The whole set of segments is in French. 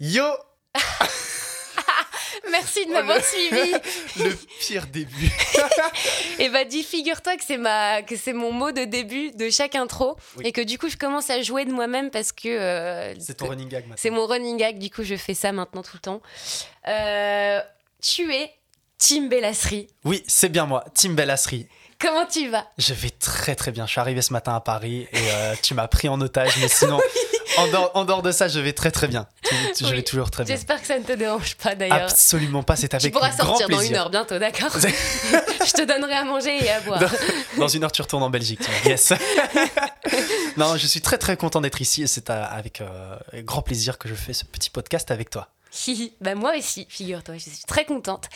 Yo Merci de m'avoir suivi. Le pire début. Et bah dis, figure-toi que c'est ma, que c'est mon mot de début de chaque intro Oui. et que du coup je commence à jouer de moi-même parce que euh, C'est ton running gag maintenant. c'est mon running gag. Du coup je fais ça maintenant tout le temps. Euh, tu es Tim Bellasserie. Oui, c'est bien moi, Tim Bellasserie. Comment tu vas? Je vais très très bien. Je suis arrivé ce matin à Paris et euh, tu m'as pris en otage, mais sinon, en, dehors, en dehors de ça, je vais très très bien. Tu- tu- Je Oui. vais toujours très bien. J'espère que ça ne te dérange pas d'ailleurs. Absolument pas, c'est Tu avec pourras grand sortir dans plaisir. une heure bientôt, d'accord Je te donnerai à manger et à boire. Dans une heure, tu retournes en Belgique. tu. Yes. non, je suis très très content d'être ici et c'est euh, avec euh, grand plaisir que je fais ce petit podcast avec toi. Bah moi aussi, figure-toi, je suis très contente.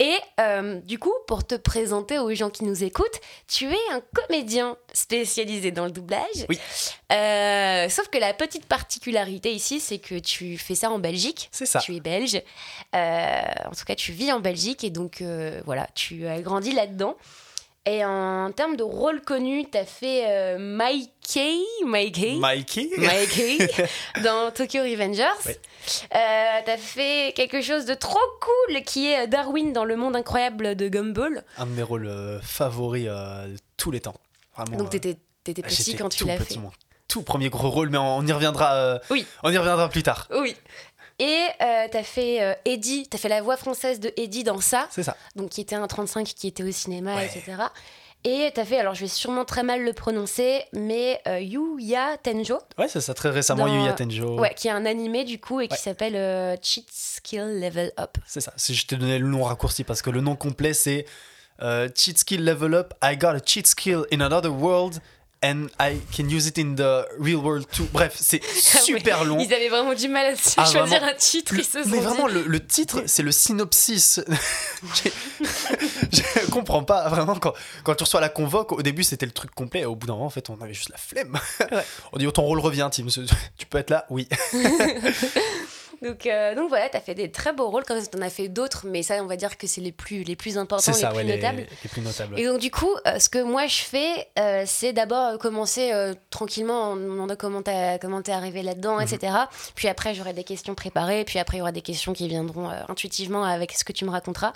Et euh, du coup, pour te présenter aux gens qui nous écoutent, tu es un comédien spécialisé dans le doublage. Oui. Euh, sauf que la petite particularité ici, c'est que tu fais ça en Belgique. C'est ça. Tu es belge. Euh, en tout cas, tu vis en Belgique et donc voilà, tu as grandi là-dedans. Et en termes de rôle connu, tu as fait euh, Mikey, Mikey, Mikey Mikey dans Tokyo Revengers. Euh, t'as fait quelque chose de trop cool qui est Darwin dans le monde incroyable de Gumball. Un de mes rôles euh, favoris euh, de tous les temps. Vraiment. Donc euh, t'étais étais petit quand tu l'as fait. mon tout premier gros rôle, mais on, y reviendra. euh, Oui. On y reviendra plus tard. Oui. Et euh, t'as fait euh, Eddie, t'as fait la voix française de Eddie dans ça, C'est ça. donc qui était un 35 qui était au cinéma, Ouais. etc. Et t'as fait, alors je vais sûrement très mal le prononcer, mais euh, Yuya Tenjo, Ouais, c'est ça. Très récemment, Dans- Yuya Tenjo. ouais, qui est un animé du coup et qui Ouais. s'appelle euh, Cheat Skill Level Up. C'est ça. C'est- Je t'ai donné le nom raccourci parce que le nom complet c'est euh, Cheat Skill Level Up. I got a cheat skill in another world and I can use it in the real world too. Bref, c'est super long. Ils avaient vraiment du mal à Ah, choisir vraiment. un titre, Le- ils se sont mais dit- vraiment, le, le titre, c'est le synopsis. Je comprends pas vraiment quand, quand tu reçois la convoque. Au début, c'était le truc complet. Et au bout d'un moment, en fait, on avait juste la flemme. Ouais. On dit, oh, ton rôle revient, Tim. Tu peux être là? Oui. Donc, euh, donc voilà, t'as fait des très beaux rôles, quand même, t'en as fait d'autres, mais ça, on va dire que c'est les plus, les plus importants, les plus ouais, notables. les plus notables. Et donc du coup, euh, ce que moi je fais, euh, c'est d'abord commencer tranquillement en demandant comment t'es comment arrivé là-dedans, Mhm. etc. Puis après, j'aurai des questions préparées, puis après, il y aura des questions qui viendront intuitivement avec ce que tu me raconteras.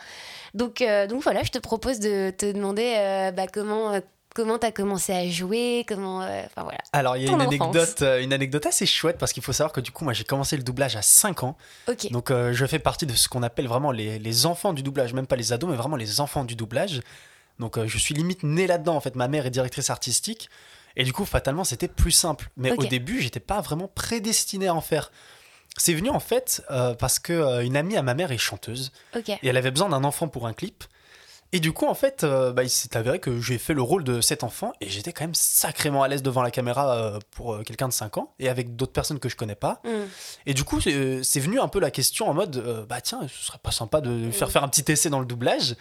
Donc, donc voilà, je te propose de te demander bah, comment... Comment t'as commencé à jouer Comment, euh, enfin voilà. Alors, il y a une enfance. anecdote, euh, une anecdote assez chouette parce qu'il faut savoir que du coup, moi, j'ai commencé le doublage à 5 ans. Ok. Donc, euh, je fais partie de ce qu'on appelle vraiment les, les enfants du doublage, même pas les ados, mais vraiment les enfants du doublage. Donc, euh, je suis limite né là-dedans. En fait, ma mère est directrice artistique. Et du coup, fatalement, c'était plus simple. Mais au début, j'étais pas vraiment prédestiné à en faire. C'est venu en fait euh, parce que une amie à ma mère est chanteuse et elle avait besoin d'un enfant pour un clip. Et du coup, en fait, euh, bah, il s'est avéré que j'ai fait le rôle de cet enfant et j'étais quand même sacrément à l'aise devant la caméra euh, pour euh, quelqu'un de 5 ans et avec d'autres personnes que je connais pas. Hmm. Et du coup, c'est venu un peu la question en mode bah tiens, ce serait pas sympa de lui faire faire un petit essai dans le doublage.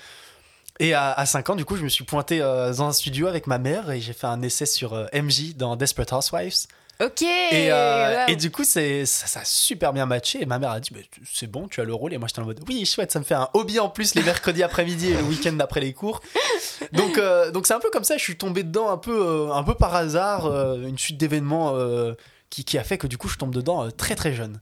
Et à, à 5 ans, du coup, je me suis pointé dans un studio avec ma mère et j'ai fait un essai sur MJ dans Desperate Housewives. Ok. Et, euh, wow. et du coup, c'est, ça, ça a super bien matché. Et ma mère a dit bah, C'est bon, tu as le rôle. Et moi, j'étais en mode Oui, chouette, ça me fait un hobby en plus les mercredis après-midi et le week-end après les cours. Donc, euh, donc c'est un peu comme ça. Je suis tombé dedans un peu, euh, un peu par hasard. une suite d'événements qui, qui a fait que du coup, je tombe dedans très très jeune.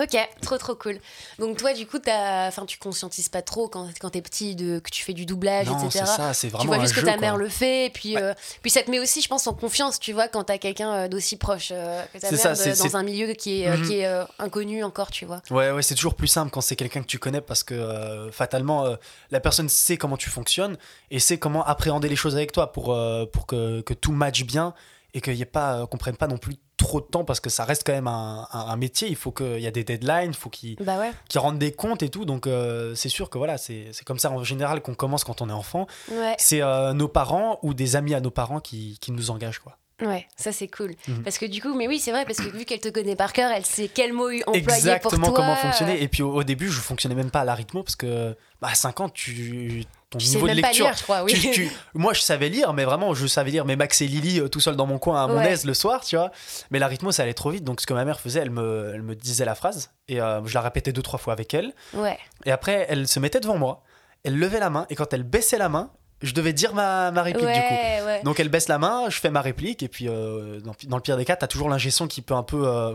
Ok, trop trop cool. Donc toi, du coup, t'as, enfin, tu conscientises pas trop quand, quand t'es petit de que tu fais du doublage, Non, etc. c'est ça, c'est tu vraiment vois un juste jeu, que ta quoi. mère le fait, et puis, euh, puis ça te met aussi, je pense, en confiance, tu vois, quand t'as quelqu'un euh, d'aussi proche euh, que ta mère ça, de- dans un milieu qui est, euh, Mhm. qui est euh, inconnu encore, tu vois. Ouais, ouais, c'est toujours plus simple quand c'est quelqu'un que tu connais parce que fatalement, la personne sait comment tu fonctionnes et sait comment appréhender les choses avec toi pour, pour que, que tout matche bien et qu'il y ait pas, euh, qu'on prenne pas non plus trop de temps parce que ça reste quand même un, un- un métier. Il faut qu'il y a des deadlines, il faut qu'ils Bah ouais. rendent des comptes et tout. Donc, euh, c'est sûr que voilà, c'est c'est comme ça en général qu'on commence quand on est enfant. Ouais, C'est euh, nos parents ou des amis à nos parents qui, qui nous engagent, quoi. Ouais, ça c'est cool. Mhm. Parce que du coup, mais oui, c'est vrai, parce que vu qu'elle te connaît par cœur, elle sait quel mot employer exactement pour toi. comment fonctionner. Et puis au, au début, je fonctionnais même pas à l'arythmo parce que bah, à 5 ans, tu, ton Tu sais niveau de même pas lecture. lire, je crois, oui. tu- tu- moi, je savais lire, mais vraiment, je savais lire mes Max et Lily euh, tout seul dans mon coin à mon Ouais. aise le soir, tu vois. Mais l'arythmo, ça allait trop vite. Donc, ce que ma mère faisait, elle me, elle me disait la phrase et euh, je la répétais deux, trois fois avec elle. Ouais. Et après, elle se mettait devant moi, elle levait la main et quand elle baissait la main, je devais dire ma, ma réplique du coup. Ouais. Donc elle baisse la main, je fais ma réplique, et puis euh, dans, dans le pire des cas, t'as toujours l'ingé son qui peut un peu, euh,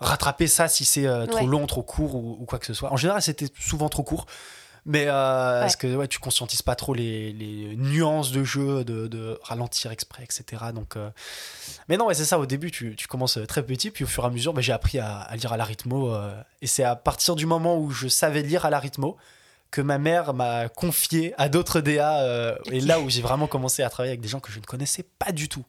rattraper ça si c'est euh, trop Ouais. long, trop court ou, ou quoi que ce soit. En général, c'était souvent trop court. Mais parce que ouais, tu conscientises pas trop les, les nuances de jeu, de, de ralentir exprès, etc. Donc, Mais non, c'est ça. Au début, tu, tu commences très petit, puis au fur et à mesure, bah, j'ai appris à, à lire à l'arythmo. euh, et c'est à partir du moment où je savais lire à l'arythmo que ma mère m'a confié à d'autres DA. euh, et là où j'ai vraiment commencé à travailler avec des gens que je ne connaissais pas du tout.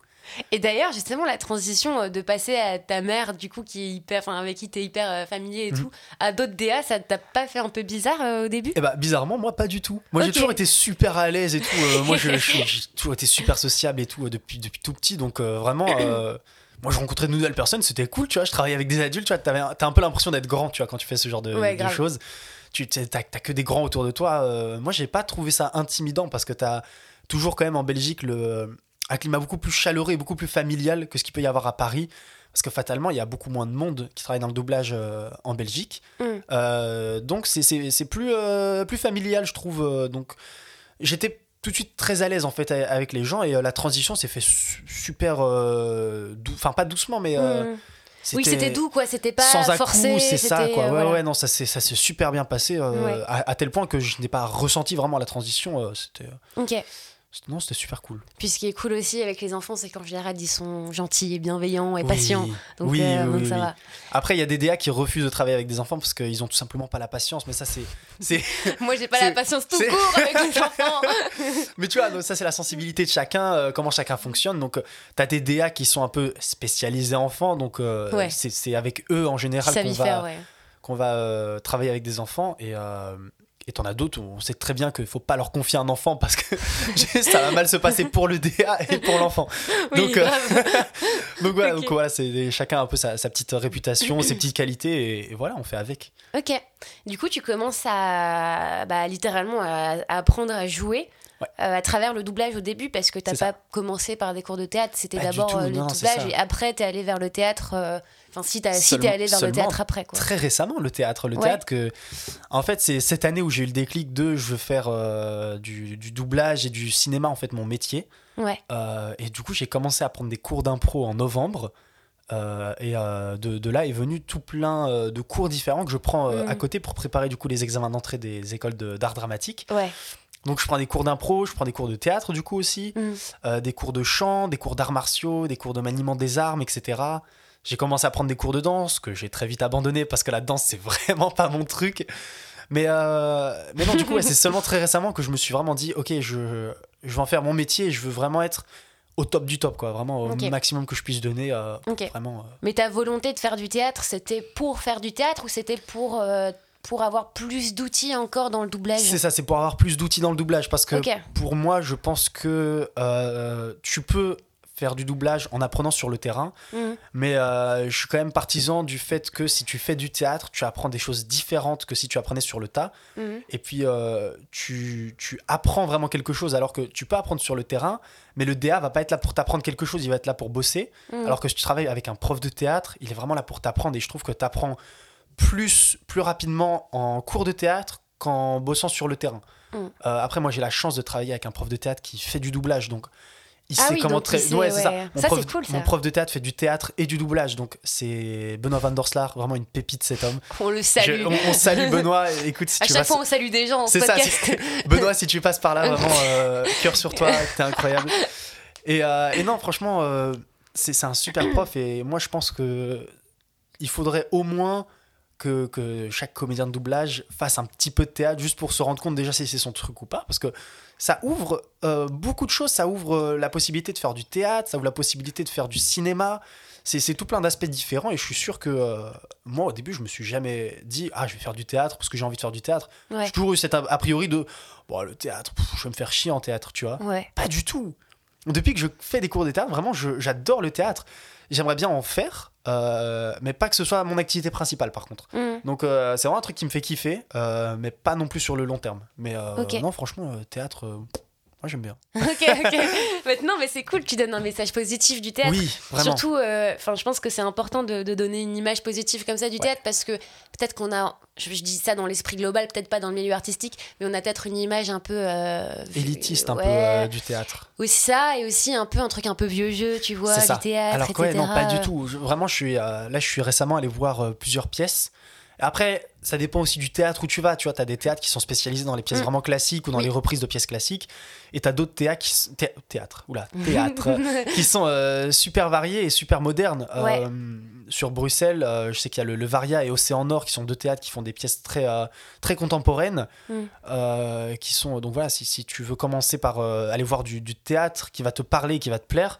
Et d'ailleurs, justement, la transition euh, de passer à ta mère, du coup, qui est hyper, enfin, avec qui tu es hyper euh, familier et Mhm. tout, à d'autres DA, ça t'a pas fait un peu bizarre euh, au début? Et bah bizarrement moi pas du tout. Moi j'ai toujours été super à l'aise et tout. Euh, moi j'ai toujours été super sociable et tout depuis depuis tout petit donc vraiment moi je rencontrais de nouvelles personnes c'était cool tu vois je travaillais avec des adultes tu vois t'as un peu l'impression d'être grand tu vois quand tu fais ce genre de, Ouais, de grave. choses. Tu t'as, que des grands autour de toi. Euh, moi j'ai pas trouvé ça intimidant parce que t'as toujours quand même en Belgique le un climat beaucoup plus chaleureux et beaucoup plus familial que ce qu'il peut y avoir à Paris. Parce que fatalement, il y a beaucoup moins de monde qui travaille dans le doublage euh, en Belgique. Mm. Euh, donc c'est- plus, euh, plus familial, je trouve. euh, donc j'étais tout de suite très à l'aise en fait avec les gens et la transition s'est fait su- super euh, enfin pas doucement mais euh, Mhm. Oui, c'était doux, quoi. C'était pas sans forcé. c'est ça quoi euh, ouais voilà. ouais non ça s'est ça s'est super bien passé euh, Ouais. à, à tel point que je n'ai pas ressenti vraiment la transition euh, c'était Ok. Non c'était super cool Puis ce qui est cool aussi avec les enfants, c'est qu'en général, ils sont gentils et bienveillants et Oui. patients. Donc, oui, euh, oui, donc ça va. après il y a des DA qui refusent de travailler avec des enfants parce qu'ils ont tout simplement pas la patience mais ça c'est Moi, j'ai pas la patience tout court avec les enfants. Mais tu vois, donc ça c'est la sensibilité de chacun, euh, comment chacun fonctionne. Donc euh, t'as des DA qui sont un peu spécialisés enfants, donc euh, Ouais. c'est avec eux en général qu'on va, ouais. va travailler avec des enfants. Et et t'en as d'autres où on sait très bien qu'il faut pas leur confier un enfant parce que ça va mal se passer pour le DA et pour l'enfant. Oui, donc, euh. Donc voilà, Ok. donc voilà, c'est chacun a un peu sa, sa petite réputation, ses petites qualités, et, et voilà, on fait avec. Ok. Du coup, tu commences à bah, littéralement à, à apprendre à jouer Ouais. euh, à travers le doublage au début parce que t'as ça. pas commencé par des cours de théâtre, c'était d'abord euh, le non, doublage et après t'es allé vers le théâtre. Enfin, si t'as si t'es allé vers le théâtre après, quoi. Très récemment, le théâtre. Le Ouais. théâtre que. En fait, c'est cette année où j'ai eu le déclic de je veux faire euh, du, du doublage et du cinéma, en fait, mon métier. Ouais. Euh, et du coup, j'ai commencé à prendre des cours d'impro en novembre. Euh, et euh, de, de là est venu tout plein euh, de cours différents que je prends à côté pour préparer du coup les examens d'entrée des écoles de- d'art dramatique. Ouais. Donc je prends des cours d'impro, je prends des cours de théâtre du coup aussi, Mm. des cours de chant, des cours d'arts martiaux, des cours de maniement des armes, etc. J'ai commencé à prendre des cours de danse que j'ai très vite abandonné parce que la danse c'est vraiment pas mon truc. Mais, euh, mais non, du coup, ouais, c'est seulement très récemment que je me suis vraiment dit, ok, je, je vais en faire mon métier et je veux vraiment être au top du top, quoi. Vraiment au maximum que je puisse donner. euh. Vraiment. euh. Mais ta volonté de faire du théâtre, c'était pour faire du théâtre ou c'était pour, euh, pour avoir plus d'outils encore dans le doublage? C'est ça, c'est pour avoir plus d'outils dans le doublage parce que pour moi, je pense que tu peux faire du doublage en apprenant sur le terrain, Mhm. mais euh, je suis quand même partisan du fait que si tu fais du théâtre, tu apprends des choses différentes que si tu apprenais sur le tas, Mhm. et puis euh, tu, tu apprends vraiment quelque chose alors que tu peux apprendre sur le terrain, mais le DA va pas être là pour t'apprendre quelque chose, il va être là pour bosser, Mhm. alors que si tu travailles avec un prof de théâtre, il est vraiment là pour t'apprendre, et je trouve que tu apprends plus, plus rapidement en cours de théâtre qu'en bossant sur le terrain. Euh, après, moi, j'ai la chance de travailler avec un prof de théâtre qui fait du doublage, donc il Ah sait oui, comment très. sait, ouais, c'est ça. ouais. Mon, Ça, prof, c'est cool, ça. mon prof de théâtre fait du théâtre et du doublage, donc c'est Benoît Van Dorslar, vraiment une pépite cet homme. On le salue. Je- on, on salue Benoît. Écoute, si à tu chaque fois, on salue des gens en c'est ça, Benoît, si tu passes par là, vraiment, euh, cœur sur toi, t'es incroyable. Et, euh, et non, franchement, euh, c'est c'est un super prof. Et moi, je pense que il faudrait au moins que, que chaque comédien de doublage fasse un petit peu de théâtre juste pour se rendre compte déjà si c'est son truc ou pas. Parce que ça ouvre euh, beaucoup de choses. Ça ouvre euh, la possibilité de faire du théâtre, ça ouvre la possibilité de faire du cinéma. C'est tout plein d'aspects différents. Et je suis sûr que euh, moi, au début, je me suis jamais dit Ah, je vais faire du théâtre parce que j'ai envie de faire du théâtre. Ouais. J'ai toujours eu cet a, a priori de bon, le théâtre, pff, je vais me faire chier en théâtre, tu vois. Ouais. Pas du tout. Depuis que je fais des cours de théâtre, vraiment, j'adore le théâtre. J'aimerais bien en faire, euh, mais pas que ce soit mon activité principale, par contre. Mhm. Donc, euh, c'est vraiment un truc qui me fait kiffer, euh, mais pas non plus sur le long terme. Mais euh, non, franchement, théâtre, Moi, j'aime bien. ok, ok. Maintenant, mais c'est cool, tu donnes un message positif du théâtre. Oui, vraiment. Surtout, euh, je pense que c'est important de, de donner une image positive comme ça du théâtre parce que peut-être qu'on a, je, je dis ça dans l'esprit global, peut-être pas dans le milieu artistique, mais on a peut-être une image un peu euh, Élitiste un ouais. peu euh, du théâtre. Aussi ça et aussi un peu un truc un peu vieux jeu, tu vois, du théâtre, Alors quoi, non, pas du tout. Je- vraiment, je suis euh, là, je suis récemment allé voir plusieurs pièces. Après, ça dépend aussi du théâtre où tu vas. Tu vois, tu as des théâtres qui sont spécialisés dans les pièces Mm. vraiment classiques ou dans Oui. les reprises de pièces classiques. Et tu as d'autres théâtres qui, thé- oula, théâtres, euh, qui sont euh, super variés et super modernes. Euh, sur Bruxelles, euh, je sais qu'il y a le, le Varia et Océan Nord qui sont deux théâtres qui font des pièces très, très contemporaines. Mm. qui sont, donc voilà, si, si tu veux commencer par aller voir du, du théâtre qui va te parler, qui va te plaire,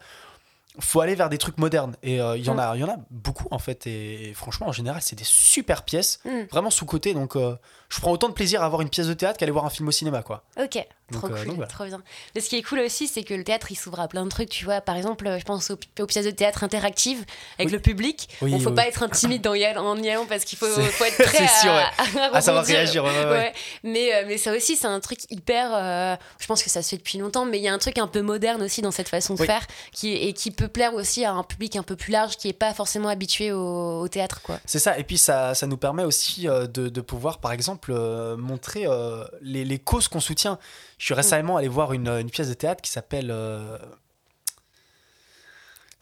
faut aller vers des trucs modernes. Et euh, il y, en Mm. a- il y en a beaucoup en fait. Et, franchement, en général, c'est des super pièces, Mm. vraiment sous-côté. Donc euh, je prends autant de plaisir à voir une pièce de théâtre qu'à aller voir un film au cinéma. quoi. Ok, Donc, trop euh, cool, donc voilà. trop bien. Mais ce qui est cool aussi, c'est que le théâtre, il s'ouvre à plein de trucs, tu vois. Par exemple, je pense aux, aux pièces de théâtre interactives avec Oui. le public. Oui, Bon, faut oui, pas être intimide dans y en y allant parce qu'il faut, être prêt sûr, à, ouais. à À savoir réagir, ouais, ouais, ouais. Mais, mais ça aussi, c'est un truc hyper. je pense que ça se fait depuis longtemps, mais il y a un truc un peu moderne aussi dans cette façon de faire qui, et qui peut plaire aussi à un public un peu plus large qui est pas forcément habitué au, au théâtre, quoi. C'est ça. Et puis ça, ça nous permet aussi euh, de, de pouvoir, par exemple, euh, montrer euh, les, les causes qu'on soutient. Je suis récemment allé voir une, une pièce de théâtre qui s'appelle.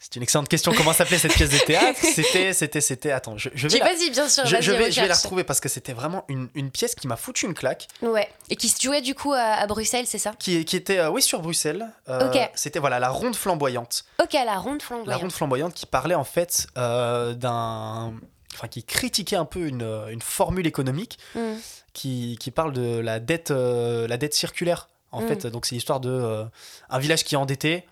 C'est une excellente question. Comment s'appelait cette pièce de théâtre C'était, c'était, c'était. Attends, je, je vais, la, Vas-y, bien sûr, je, vais, je vais la retrouver parce que c'était vraiment une, une pièce qui m'a foutu une claque. Ouais. Et qui se jouait du coup à, à Bruxelles, c'est ça? Qui, qui était, euh, oui, sur Bruxelles. Euh, Ok. C'était voilà la ronde flamboyante. Ok, la ronde La flamboyante. ronde flamboyante qui parlait en fait euh, d'un. Enfin, qui critiquait un peu une, une formule économique Mm. qui, qui parle de la dette, la dette circulaire. En Mm. fait, donc c'est l'histoire de un village qui est endetté.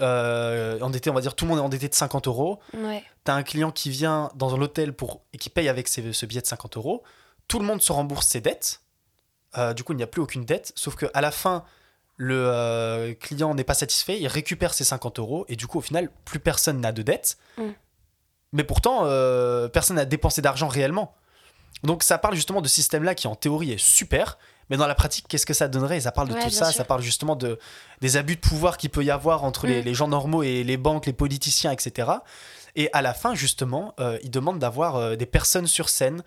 Euh, endetté, on va dire, tout le monde est endetté de 50 euros. Ouais. T'as un client qui vient dans l'hôtel pour et qui paye avec ses- ce billet de 50 euros. Tout le monde se rembourse ses dettes. Euh, du coup, il n'y a plus aucune dette. Sauf que à la fin, le euh, client n'est pas satisfait. Il récupère ses 50 euros et du coup, au final, plus personne n'a de dette. Mm. Mais pourtant, personne n'a dépensé d'argent réellement. Donc, ça parle justement de ce système-là qui, en théorie, est super. Mais dans la pratique, qu'est-ce que ça donnerait? Ça parle de Ouais, tout ça. sûr. Ça parle justement de, des abus de pouvoir qu'il peut y avoir entre les, Mm. les gens normaux et les banques, les politiciens, etc. Et à la fin, justement, euh, il demande d'avoir euh, des personnes sur scène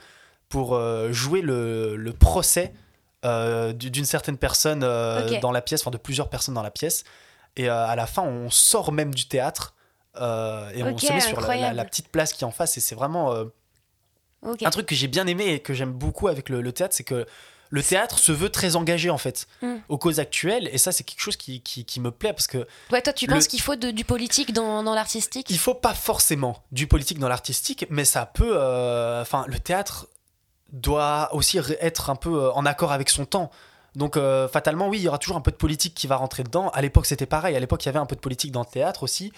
pour euh, jouer le, le procès euh, du- d'une certaine personne dans la pièce, enfin de plusieurs personnes dans la pièce. Et à la fin, on sort même du théâtre et on se met sur la, la- incroyable. la petite place qui est en face. Et c'est vraiment un truc que j'ai bien aimé et que j'aime beaucoup avec le, le théâtre, c'est que le théâtre se veut très engagé en fait Mm. aux causes actuelles. Et ça, c'est quelque chose qui, qui, qui me plaît parce que Ouais, toi, tu Le- penses qu'il faut de- du politique dans, dans l'artistique? Il faut pas forcément du politique dans l'artistique, mais ça peut. euh, Enfin, le théâtre doit aussi être un peu euh, en accord avec son temps. Donc, euh, fatalement, oui, il y aura toujours un peu de politique qui va rentrer dedans. À l'époque, c'était pareil. À l'époque, il y avait un peu de politique dans le théâtre aussi.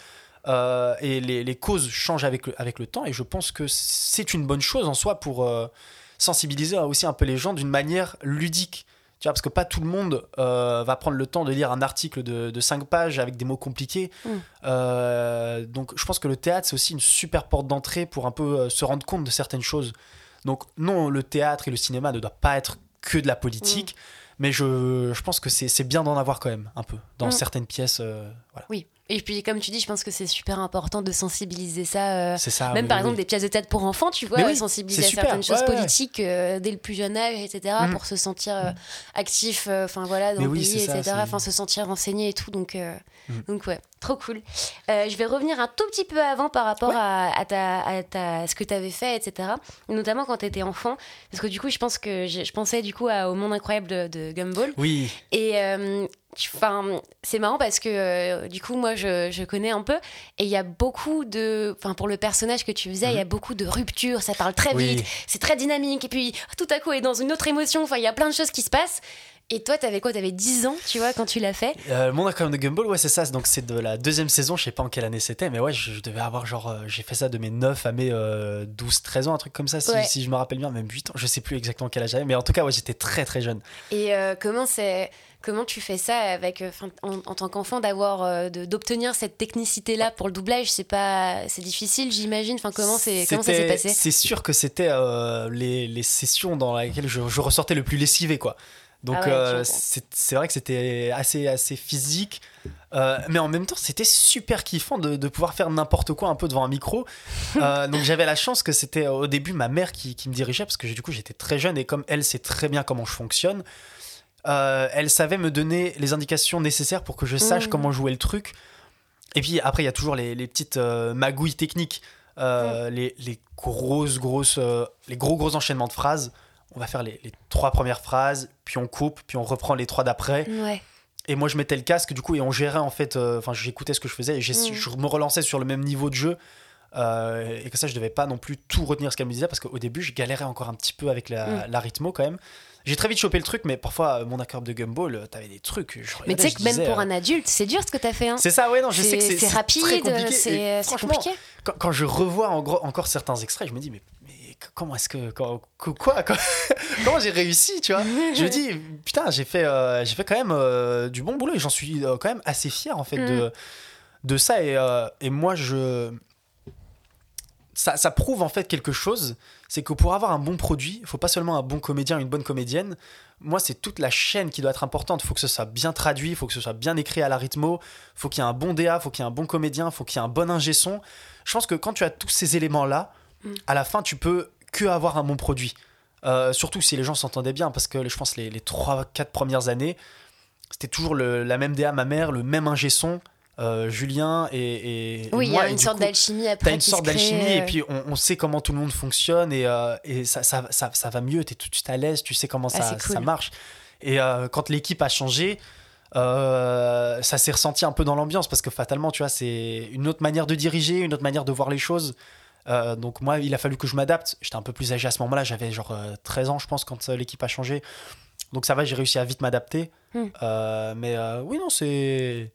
Euh, et les, les causes changent avec le, avec le temps. Et je pense que c'est une bonne chose en soi pour euh, sensibiliser aussi un peu les gens d'une manière ludique. Tu vois, parce que pas tout le monde euh, va prendre le temps de lire un article de, de 5 pages avec des mots compliqués. Mm. Euh, donc je pense que le théâtre, c'est aussi une super porte d'entrée pour un peu euh, se rendre compte de certaines choses. Donc non, le théâtre et le cinéma ne doivent pas être que de la politique, mais je, je pense que c'est bien d'en avoir quand même un peu dans Mm. certaines pièces. euh, voilà. Oui. Et puis, comme tu dis, je pense que c'est super important de sensibiliser ça. euh, C'est ça. même par oui, exemple oui. des pièces de théâtre pour enfants, tu vois, Mais oui, sensibiliser à super. certaines choses Ouais, politiques euh, dès le plus jeune âge, etc., Mm. pour se sentir euh, actif, euh, enfin voilà, dans Mais le pays, ça, etc., enfin se sentir renseigné et tout, donc, euh, Mm. donc ouais, trop cool. Euh, je vais revenir un tout petit peu avant par rapport Ouais. à, à ta, à ta- à ce que tu avais fait, etc., notamment quand tu étais enfant, parce que du coup, je pense que je, je pensais du coup à- au monde incroyable de, de Gumball, Oui, et euh, enfin, c'est marrant parce que euh, du coup, moi, je, je connais un peu. Et il y a beaucoup de. Enfin, pour le personnage que tu faisais, il y a beaucoup de ruptures. Ça parle très Mhm. Oui. vite. C'est très dynamique. Et puis, tout à coup, est dans une autre émotion. Enfin, il y a plein de choses qui se passent. Et toi, t'avais quoi? T'avais 10 ans, tu vois, quand tu l'as fait? Euh, le monde incroyable de Gumball, ouais, c'est ça. Donc, c'est de la deuxième saison. Je sais pas en quelle année c'était, mais ouais, je, je devais avoir genre. euh, j'ai fait ça de mes 9 à mes euh, 12, 13 ans, un truc comme ça, si, Ouais. si je me rappelle bien, même 8 ans. Je sais plus exactement quel âge j'avais, mais en tout cas, ouais, j'étais très très jeune. Et euh, comment c'est. Comment tu fais ça avec, euh, en, en tant qu'enfant d'avoir d'obtenir cette technicité là pour le doublage? C'est pas c'est difficile j'imagine? Enfin comment c'est comment ça s'est passé? C'est sûr que c'était euh, les, les sessions dans lesquelles je, je ressortais le plus lessivé, quoi. Donc Ah ouais, euh, c'est vrai que c'était assez, assez physique, Euh, mais en même temps c'était super kiffant de, de pouvoir faire n'importe quoi un peu devant un micro. Euh, donc j'avais la chance que c'était au début ma mère qui, qui me dirigeait parce que du coup j'étais très jeune et comme elle sait très bien comment je fonctionne, elle savait me donner les indications nécessaires pour que je sache Mhm. comment jouer le truc. Et puis après il y a toujours les, les petites magouilles techniques, euh, les, les grosses grosses, les gros gros enchaînements de phrases. On va faire les, les trois premières phrases, puis on coupe, puis on reprend les trois d'après. Ouais. Et moi, je mettais le casque, du coup, et on gérait en fait. euh, Enfin, j'écoutais ce que je faisais et Mm. je me relançais sur le même niveau de jeu. euh, et que ça, je devais pas non plus tout retenir ce qu'elle me disait parce qu'au début, je galérais encore un petit peu avec la, Mm. la rythmo quand même. J'ai très vite chopé le truc, mais parfois, euh, mon accord de Gumball, t'avais des trucs. je Mais tu sais que même disais, pour un adulte, c'est dur ce que t'as fait. Hein. C'est ça, ouais, non, je sais que c'est rapide, compliqué. C'est compliqué. quand, quand je revois en gros- encore certains extraits, je me dis, mais comment est-ce que. quand- quoi quoi- Comment j'ai réussi, tu vois? Je me dis, putain, j'ai fait, euh, j'ai fait quand même euh, du bon boulot et j'en suis euh, quand même assez fier en fait Mm. de, de ça. Et, et moi, je. Ça, ça prouve en fait quelque chose, c'est que pour avoir un bon produit, il faut pas seulement un bon comédien, une bonne comédienne. Moi, c'est toute la chaîne qui doit être importante. Il faut que ce soit bien traduit, il faut que ce soit bien écrit à la rythmo, il faut qu'il y ait un bon DA, il faut qu'il y ait un bon comédien, il faut qu'il y ait un bon ingé son. Je pense que quand tu as tous ces éléments-là, Mm. à la fin, tu peux que avoir un bon produit. Euh, surtout si les gens s'entendaient bien, parce que je pense les, les 3-4 premières années, c'était toujours le- la même DA, ma mère, le même ingé son, euh, Julien et, et Oui, il y a une sorte d'alchimie après. T'as une sorte d'alchimie et euh, puis on, on sait comment tout le monde fonctionne et, euh, et ça, ça, ça, ça va mieux, t'es tout de suite à l'aise, tu sais comment Ah, ça, c'est cool. ça marche. Et euh, quand l'équipe a changé, ça s'est ressenti un peu dans l'ambiance parce que fatalement, tu vois, c'est une autre manière de diriger, une autre manière de voir les choses. Euh, donc moi, il a fallu que je m'adapte. J'étais un peu plus âgé à ce moment-là, j'avais genre euh, 13 ans, je pense, quand euh, l'équipe a changé. Donc ça va, j'ai réussi à vite m'adapter. Hmm. Euh, mais euh, oui, non, c'est...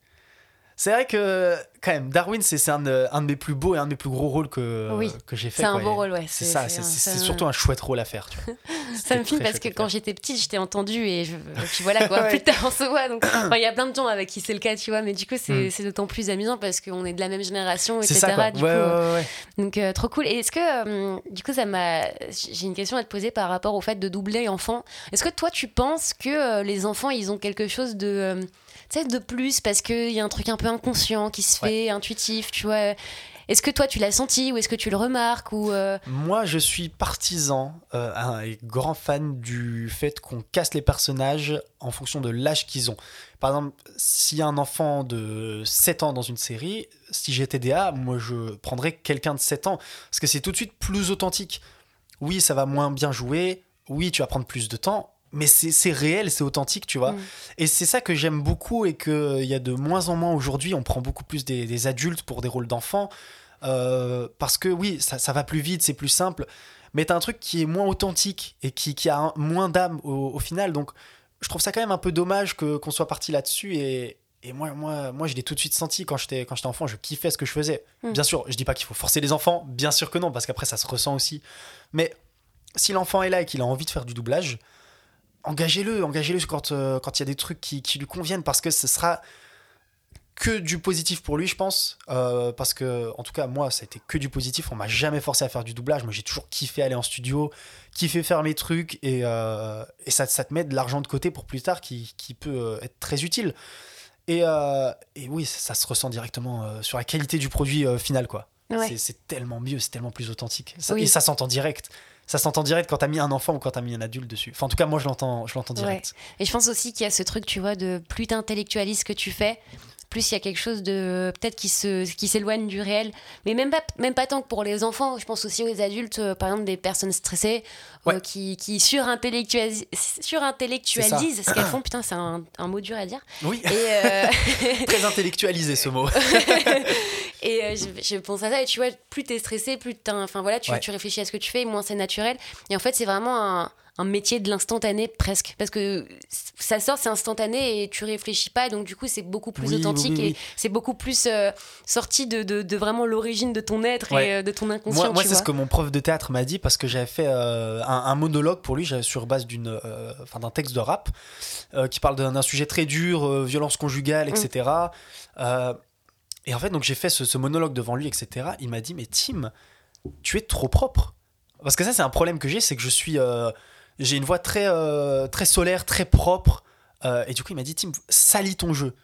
C'est vrai que, quand même, Darwin, c'est un, de- un de mes plus beaux et un de mes plus gros rôles que, Oui. que j'ai fait. C'est un beau rôle, ouais. C'est ça, c'est un- surtout un chouette rôle à faire. Tu vois. Ça me filme parce que quand j'étais petite, je t'ai entendu et, je... et puis voilà quoi, Ouais. plus tard on se voit. Donc enfin, il y a plein de gens avec qui c'est le cas, tu vois, mais du coup c'est Mm. d'autant plus amusant parce qu'on est de la même génération, C'est etc. ça, quoi. du Ouais, coup, ouais, euh. Donc euh, trop cool. Et est-ce que euh, du coup ça m'a j'ai une question à te poser par rapport au fait de doubler enfant. Est-ce que toi tu penses que euh, les enfants ils ont quelque chose de euh, tu sais de plus parce qu'il y a un truc un peu inconscient qui se fait, intuitif, tu vois. Est-ce que toi tu l'as senti ou est-ce que tu le remarques ou euh, Moi, je suis partisan euh, un et grand fan du fait qu'on casse les personnages en fonction de l'âge qu'ils ont. Par exemple, s'il y a un enfant de 7 ans dans une série, si j'étais DA, moi je prendrais quelqu'un de 7 ans. Parce que c'est tout de suite plus authentique. Oui, ça va moins bien jouer, oui, tu vas prendre plus de temps, mais c'est réel, c'est authentique, tu vois. Mm. Et c'est ça que j'aime beaucoup et qu'il y a de moins en moins aujourd'hui. On prend beaucoup plus des, des adultes pour des rôles d'enfants. euh, parce que oui, ça, ça va plus vite, c'est plus simple. Mais t'as un truc qui est moins authentique et qui, qui a un- moins d'âme au, au final. Donc je trouve ça quand même un peu dommage qu'on soit parti là-dessus. Et, et moi, moi, moi, je l'ai tout de suite senti quand j'étais, quand j'étais enfant. Je kiffais ce que je faisais. Mm. Bien sûr, je dis pas qu'il faut forcer les enfants. Bien sûr que non, parce qu'après, ça se ressent aussi. Mais si l'enfant est là et qu'il a envie de faire du doublage, engagez-le, engagez-le quand euh, quand il y a des trucs qui, qui lui conviennent, parce que ce sera que du positif pour lui, je pense. Euh, parce que, en tout cas, moi, ça a été que du positif. On m'a jamais forcé à faire du doublage. Moi, j'ai toujours kiffé aller en studio, kiffé faire mes trucs, et, euh, et ça, ça te met de l'argent de côté pour plus tard qui, qui peut être très utile. Et, euh, et oui, ça, ça se ressent directement sur la qualité du produit final, quoi. Ouais. C'est- C'est tellement mieux, c'est tellement plus authentique. Ça- Oui. Et ça s'entend direct. Ça s'entend direct quand t'as mis un enfant ou quand t'as mis un adulte dessus. Enfin, en tout cas, moi, je l'entends, je l'entends direct. Et je pense aussi qu'il y a ce truc, tu vois, de plus t'intellectualises ce que tu fais, plus il y a quelque chose de peut-être qui se qui s'éloigne du réel. Mais même pas même pas tant que pour les enfants. Je pense aussi aux adultes, euh, par exemple des personnes stressées euh, Ouais. qui qui surintellectualisent surintellectualisent ce qu'elles font. Putain, c'est un, un mot dur à dire. Oui, Et euh, très intellectualisé ce mot. Et euh, je, je pense à ça, et tu vois, plus t'es stressé, plus enfin voilà, tu, Ouais. tu réfléchis à ce que tu fais, moins c'est naturel. Et en fait, c'est vraiment un, un métier de l'instantané presque, parce que ça sort, c'est instantané et tu réfléchis pas, donc du coup, c'est beaucoup plus Oui, authentique oui, oui. et c'est beaucoup plus euh, sorti de, de, de vraiment l'origine de ton être Ouais. et euh, de ton inconscient. Moi, moi c'est ce que mon prof de théâtre m'a dit parce que j'avais fait un, un monologue pour lui sur base d'une, enfin, d'un texte de rap qui parle d'un sujet très dur, violence conjugale, etc. et en fait, donc j'ai fait ce, monologue devant lui, etc. Il m'a dit, mais Tim, tu es trop propre. Parce que ça, c'est un problème que j'ai, c'est que je suis euh, j'ai une voix très, euh, très solaire, très propre. Euh, et du coup, il m'a dit Tim, salis ton jeu.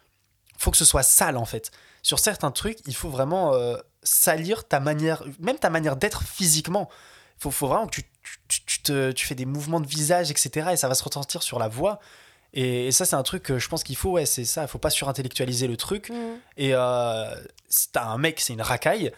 Faut que ce soit sale en fait. Sur certains trucs, il faut vraiment salir ta manière, même ta manière d'être physiquement. Faut, faut vraiment que tu, tu, tu tu fais des mouvements de visage, etc. Et ça va se ressentir sur la voix. Et, et ça, c'est un truc que je pense qu'il faut, ouais, c'est ça. Il faut pas surintellectualiser le truc. Mm. Et euh, si t'as un mec, c'est une racaille,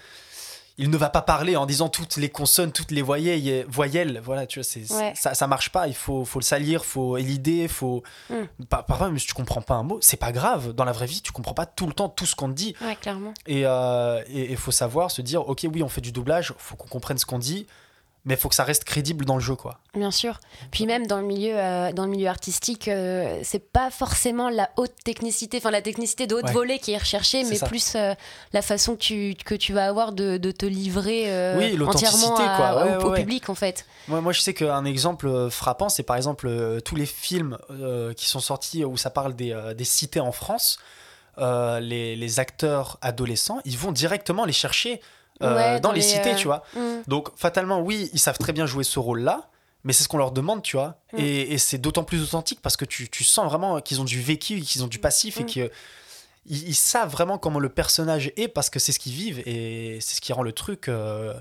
il ne va pas parler en disant toutes les consonnes, toutes les voyelles, voyelles voilà, tu vois, c'est, Ouais. ça, ça marche pas, il faut, faut le salir, faut élider, faut... Mm. Par- Parfois, même si tu comprends pas un mot, c'est pas grave, dans la vraie vie, tu comprends pas tout le temps tout ce qu'on te dit, Ouais, clairement. et euh, et- et faut savoir se dire, ok, oui, on fait du doublage, faut qu'on comprenne ce qu'on dit, mais faut que ça reste crédible dans le jeu, quoi. Bien sûr. Puis même dans le milieu, euh, dans le milieu artistique, euh, c'est pas forcément la haute technicité, enfin la technicité de haute Ouais. volée qui est recherchée, mais ça. plus euh, la façon que tu, que tu vas avoir de, de te livrer euh, Oui, entièrement à- quoi. Ouais, au, ouais, au ouais. public en fait. Moi, moi, je sais qu'un exemple frappant, c'est par exemple tous les films qui sont sortis où ça parle des, des cités en France. les, les acteurs adolescents, ils vont directement les chercher euh, Ouais, dans, dans les, les, cités, euh, tu vois. Mm. Donc, fatalement, oui, ils savent très bien jouer ce rôle-là, mais c'est ce qu'on leur demande, tu vois. Mm. Et, et c'est d'autant plus authentique parce que tu, tu sens vraiment qu'ils ont du vécu, qu'ils ont du passif et Mm. qu'ils ils savent vraiment comment le personnage est parce que c'est ce qu'ils vivent et c'est ce qui rend le truc euh,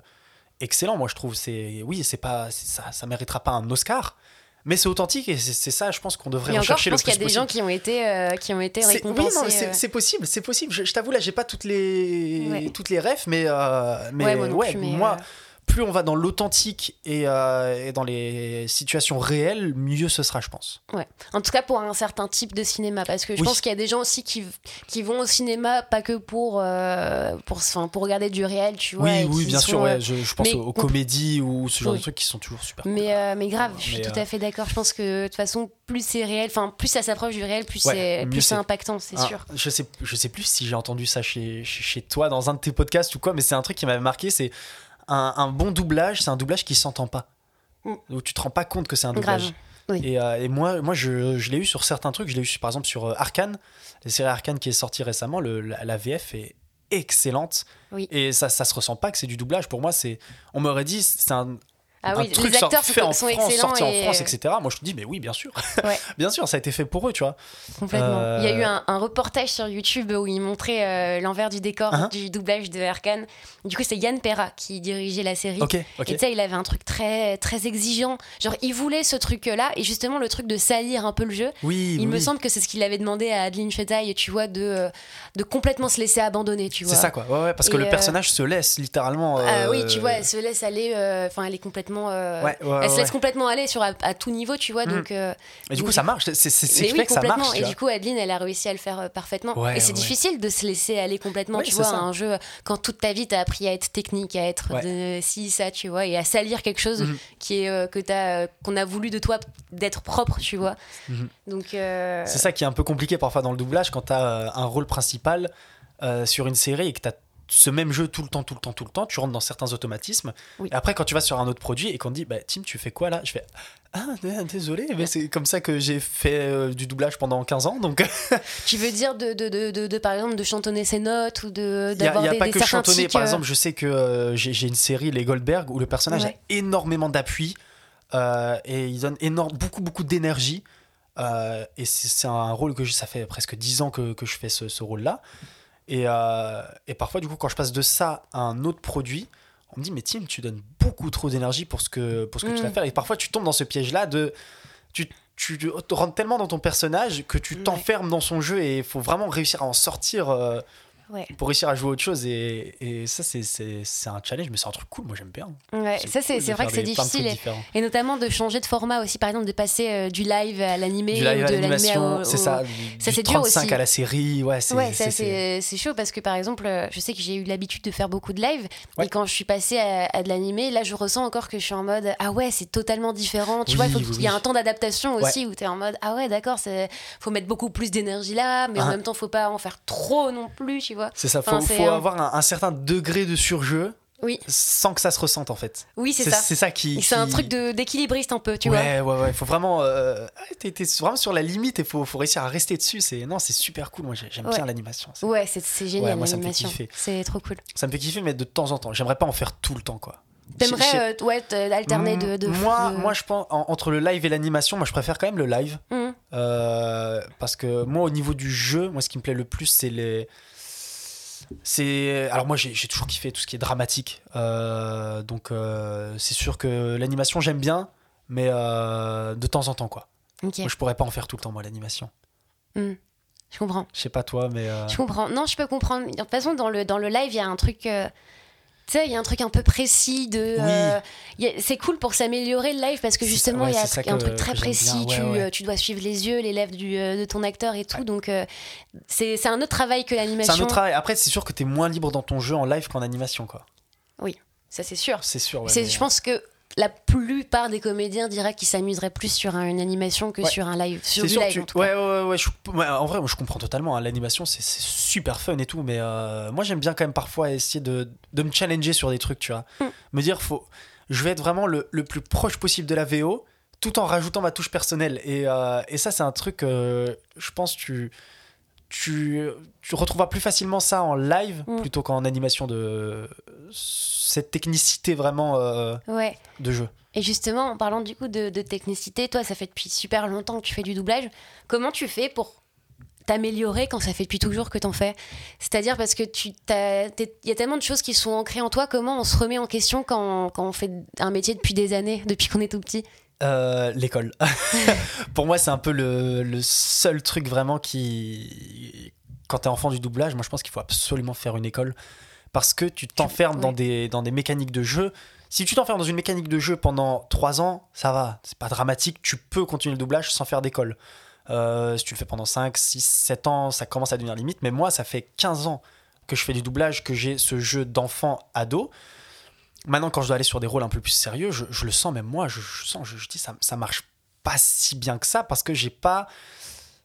excellent, moi je trouve. C'est oui, c'est pas ça, ça méritera pas un Oscar, mais c'est authentique et c'est ça, je pense qu'on devrait Et encore, je rechercher le pense qu'il y a des gens qui ont été, euh, qui ont été C'est- oui, c'est euh. c'est possible, c'est possible. Je, je t'avoue, là, j'ai pas toutes les Ouais. toutes les refs, mais euh, mais Ouais, moi non ouais, plus, mais, moi, euh, plus on va dans l'authentique et, euh, et dans les situations réelles, mieux ce sera, je pense. Ouais. En tout cas, pour un certain type de cinéma, parce que je Oui. pense qu'il y a des gens aussi qui, qui vont au cinéma pas que pour euh, pour, enfin, pour regarder du réel, tu vois. oui, oui, bien sont, sûr. euh, Ouais, je, je pense mais aux, comédies ou ce genre de trucs qui sont toujours super. cool. Mais, euh, mais grave, je suis Mais, tout euh, à fait d'accord. Je pense que de toute façon, plus c'est réel, enfin, plus ça s'approche du réel, plus Ouais, c'est plus c'est. impactant, c'est Ah, sûr. Je sais, je sais plus si j'ai entendu ça chez, chez, chez toi dans un de tes podcasts ou quoi, mais c'est un truc qui m'avait marqué. C'est un, un bon doublage, c'est un doublage qui s'entend pas. Mm. Où tu te rends pas compte que c'est un doublage. Grave. Oui. Et, euh, et moi, moi je, je l'ai eu sur certains trucs. Je l'ai eu par exemple sur euh, Arkane, la série Arkane qui est sortie récemment. Le, la, la VF est excellente. Oui. Et ça, ça se ressent pas que c'est du doublage. Pour moi, c'est. On m'aurait dit, c'est un, Ah un oui, truc les acteurs fait sont, en sont France, excellents sorti et en France, etc. Moi, je te dis, mais oui, bien sûr. Ouais. bien sûr, ça a été fait pour eux, tu vois. complètement. Euh, Il y a eu un, un reportage sur YouTube où il montrait euh, l'envers du décor Uh-huh. du doublage de Arkane. Du coup, c'est Yann Perra qui dirigeait la série. Et tu sais, il avait un truc très, très exigeant. Genre, il voulait ce truc-là, et justement, le truc de salir un peu le jeu. Oui, Il oui, me semble que c'est ce qu'il avait demandé à Adeline Chetaille, tu vois, de, euh, de complètement se laisser abandonner, tu vois. C'est ça quoi, ouais, ouais, parce que le euh, personnage se laisse littéralement. Ah euh, oui, tu vois, elle se laisse aller, euh, enfin, elle est complètement. Euh, Ouais, ouais, elle se laisse complètement aller sur, à, à tout niveau, tu vois, Mhm. donc. euh, Et du donc, coup, ça marche. C'est oui, que ça marche. et du coup, Adeline, elle a réussi à le faire euh, parfaitement. Et c'est difficile de se laisser aller complètement, tu vois, à un jeu quand toute ta vie t'as appris à être technique, à être de ci, ça, tu vois, et à salir quelque chose Mhm. qui est euh, que t'as, qu'on a voulu de toi d'être propre, tu vois. Mhm. Donc. C'est ça qui est un peu compliqué parfois dans le doublage quand tu as un rôle principal euh, sur une série et que tu as ce même jeu tout le temps, tout le temps, tout le temps, tu rentres dans certains automatismes. Oui. Et après, quand tu vas sur un autre produit et qu'on te dit, bah, Tim, tu fais quoi là? Je fais, ah, désolé, mais c'est comme ça que j'ai fait euh, du doublage pendant 15 ans. Donc, Tu veux dire de, de, de, de- de, par exemple de chantonner ses notes ou de il n'y a, d'avoir y a des, pas des que chantonner. tics, Par euh, exemple, je sais que euh, j'ai une série, Les Goldberg, où le personnage Ouais. a énormément d'appui euh, et il donne énorme, beaucoup, beaucoup d'énergie. Et c'est c'est un rôle que je- ça fait presque 10 ans que, que je fais ce, ce rôle-là. Et, euh, et parfois, du coup, quand je passe de ça à un autre produit, on me dit, mais Tim, tu donnes beaucoup trop d'énergie pour ce que, pour ce que tu Mm. vas faire. Et parfois, tu tombes dans ce piège-là de. Tu, tu te rentres tellement dans ton personnage que tu Ouais. t'enfermes dans son jeu et il faut vraiment réussir à en sortir euh, Ouais. pour réussir à jouer autre chose. Et, et ça, c'est- un challenge, mais c'est un truc cool. Moi, j'aime bien. Ouais, ça c'est cool vrai que c'est difficile. Et, notamment de changer de format aussi, par exemple de passer euh, du live à l'animé Du live à de l'animation, c'est ça. Ça, c'est dur 35 aussi. à la série, ouais, c'est Ouais, ça c'est- c'est c'est chaud parce que par exemple, euh, je sais que j'ai eu l'habitude de faire beaucoup de live et quand je suis passée à, à de l'animé, là je ressens encore que je suis en mode ah ouais, c'est totalement différent. Tu vois, il faut Oui, y a un temps d'adaptation aussi où tu es en mode ah ouais, d'accord, faut mettre beaucoup plus d'énergie là, mais en Ah. même temps, faut pas en faire trop non plus, vois. C'est ça, faut, Enfin, faut avoir un, un certain degré de surjeu Oui, sans que ça se ressente en fait. oui, c'est ça. C'est ça qui. C'est un truc d'équilibriste un peu, tu vois. ouais, ouais, ouais. Faut vraiment. euh, ouais, T'es vraiment sur la limite et faut, faut réussir à rester dessus. C'est non, c'est super cool. Moi, j'ai- j'aime Ouais. bien l'animation. Ouais, c'est génial moi, ça me fait l'animation. kiffer. C'est trop cool. Ça me fait kiffer, mais de temps en temps. J'aimerais pas en faire tout le temps, quoi. T'aimerais euh, ouais, alterner de, de, Moi, moi, je pense, entre le live et l'animation, moi, je préfère quand même le live. Mmh. Euh, parce que moi, au niveau du jeu, moi, ce qui me plaît le plus, c'est les. C'est alors moi j'ai toujours kiffé tout ce qui est dramatique euh, donc c'est sûr que l'animation j'aime bien mais de temps en temps quoi. Moi je pourrais pas en faire tout le temps moi l'animation. Mmh. je comprends. Je sais pas toi mais je comprends. Non je peux comprendre. De toute façon dans le dans le live il y a un truc tu sais, il y a un truc un peu précis de. Euh, c'est cool pour s'améliorer le live parce que justement, il y a, un truc très précis. tu, euh, tu, dois suivre les yeux, les lèvres du, euh, de ton acteur et tout. Donc, c'est un autre travail que l'animation. C'est un autre travail. Après, c'est sûr que tu es moins libre dans ton jeu en live qu'en animation, quoi. Oui, ça c'est sûr. C'est sûr. Je pense que la plupart des comédiens diraient qu'ils s'amuseraient plus sur une animation que sur un live. Sur du live, Ouais, ouais, ouais, en vrai, moi, je comprends totalement. Hein. L'animation, c'est super fun et tout, mais euh, moi, j'aime bien quand même parfois essayer de, de, me challenger sur des trucs, tu vois. Mm. Me dire, faut, je vais être vraiment le, le, plus proche possible de la VO, tout en rajoutant ma touche personnelle. Et, euh, et ça, c'est un truc, euh, je pense, tu tu, tu retrouveras plus facilement ça en live mm. plutôt qu'en animation de cette technicité vraiment euh, de jeu. Et justement, en parlant du coup de, technicité, toi, ça fait depuis super longtemps que tu fais du doublage. Comment tu fais pour t'améliorer quand ça fait depuis toujours que t'en fais? C'est-à-dire parce que tu il y a tellement de choses qui sont ancrées en toi. Comment on se remet en question quand, quand on fait un métier depuis des années, depuis qu'on est tout petit? Euh, l'école. Pour moi, c'est un peu le, le, seul truc vraiment qui. Quand t'es enfant du doublage, moi je pense qu'il faut absolument faire une école. Parce que tu t'enfermes dans, des, dans des mécaniques de jeu. Si tu t'enfermes dans une mécanique de jeu pendant 3 ans, ça va, c'est pas dramatique, tu peux continuer le doublage sans faire d'école. Euh, si tu le fais pendant 5, 6, 7 ans, ça commence à devenir limite. Mais moi, ça fait 15 ans que je fais du doublage, que j'ai ce jeu d'enfant ado. Maintenant, quand je dois aller sur des rôles un peu plus sérieux, je, le sens, même moi, je, sens, je, dis, ça, ça marche pas si bien que ça parce que j'ai pas.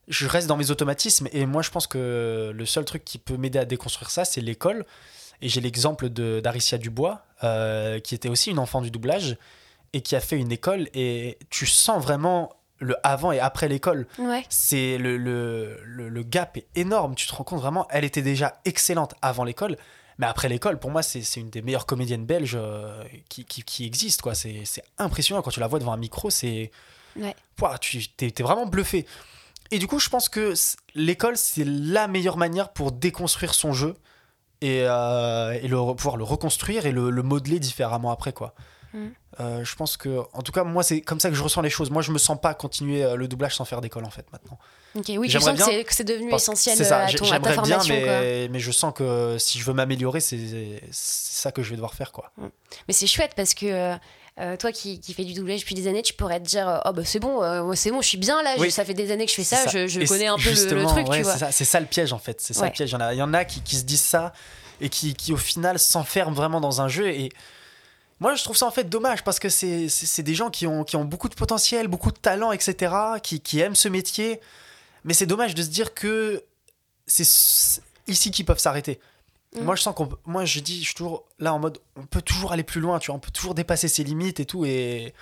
Je reste dans mes automatismes et moi, je pense que le seul truc qui peut m'aider à déconstruire ça, c'est l'école. Et j'ai l'exemple d'Aricia Dubois, euh, qui était aussi une enfant du doublage et qui a fait une école et tu sens vraiment le avant et après l'école. C'est le, le, le, gap est énorme. Tu te rends compte vraiment, elle était déjà excellente avant l'école. Mais après l'école, pour moi, c'est une des meilleures comédiennes belges euh, qui, qui, qui existent. quoi. C'est impressionnant quand tu la vois devant un micro. C'est. Ouais. tu es, vraiment bluffé. Et du coup, je pense que l'école, c'est la meilleure manière pour déconstruire son jeu et, euh, et le, pouvoir le reconstruire et le, le modeler différemment après. quoi. Mm. Euh, je pense que, en tout cas, moi, c'est comme ça que je ressens les choses. Moi, je me sens pas continuer euh, le doublage sans faire d'école, en fait, maintenant. Ok, oui, je sens que c'est devenu essentiel ça, à, ton, à ta formation. Bien, mais, mais, je sens que si je veux m'améliorer, c'est ça que je vais devoir faire, quoi. Mm. Mais c'est chouette parce que. Euh, toi qui, qui fais du doublage depuis des années, tu pourrais te dire oh bah c'est bon, c'est bon, je suis bien là, ça fait des années que je fais ça, je, je connais un peu le, truc, tu vois. C'est ça, le piège en fait, c'est ça le piège. Il y en a, il y en a qui, qui, se disent ça et qui, qui au final s'enferment vraiment dans un jeu et moi, je trouve ça en fait dommage parce que c'est des gens qui ont, qui ont beaucoup de potentiel, beaucoup de talent, etc., qui, qui aiment ce métier. Mais c'est dommage de se dire que c'est ici qu'ils peuvent s'arrêter. Mm. Moi, je sens qu'on. Moi, je dis, je suis toujours là en mode, on peut toujours aller plus loin, tu vois, on peut toujours dépasser ses limites et tout. Et,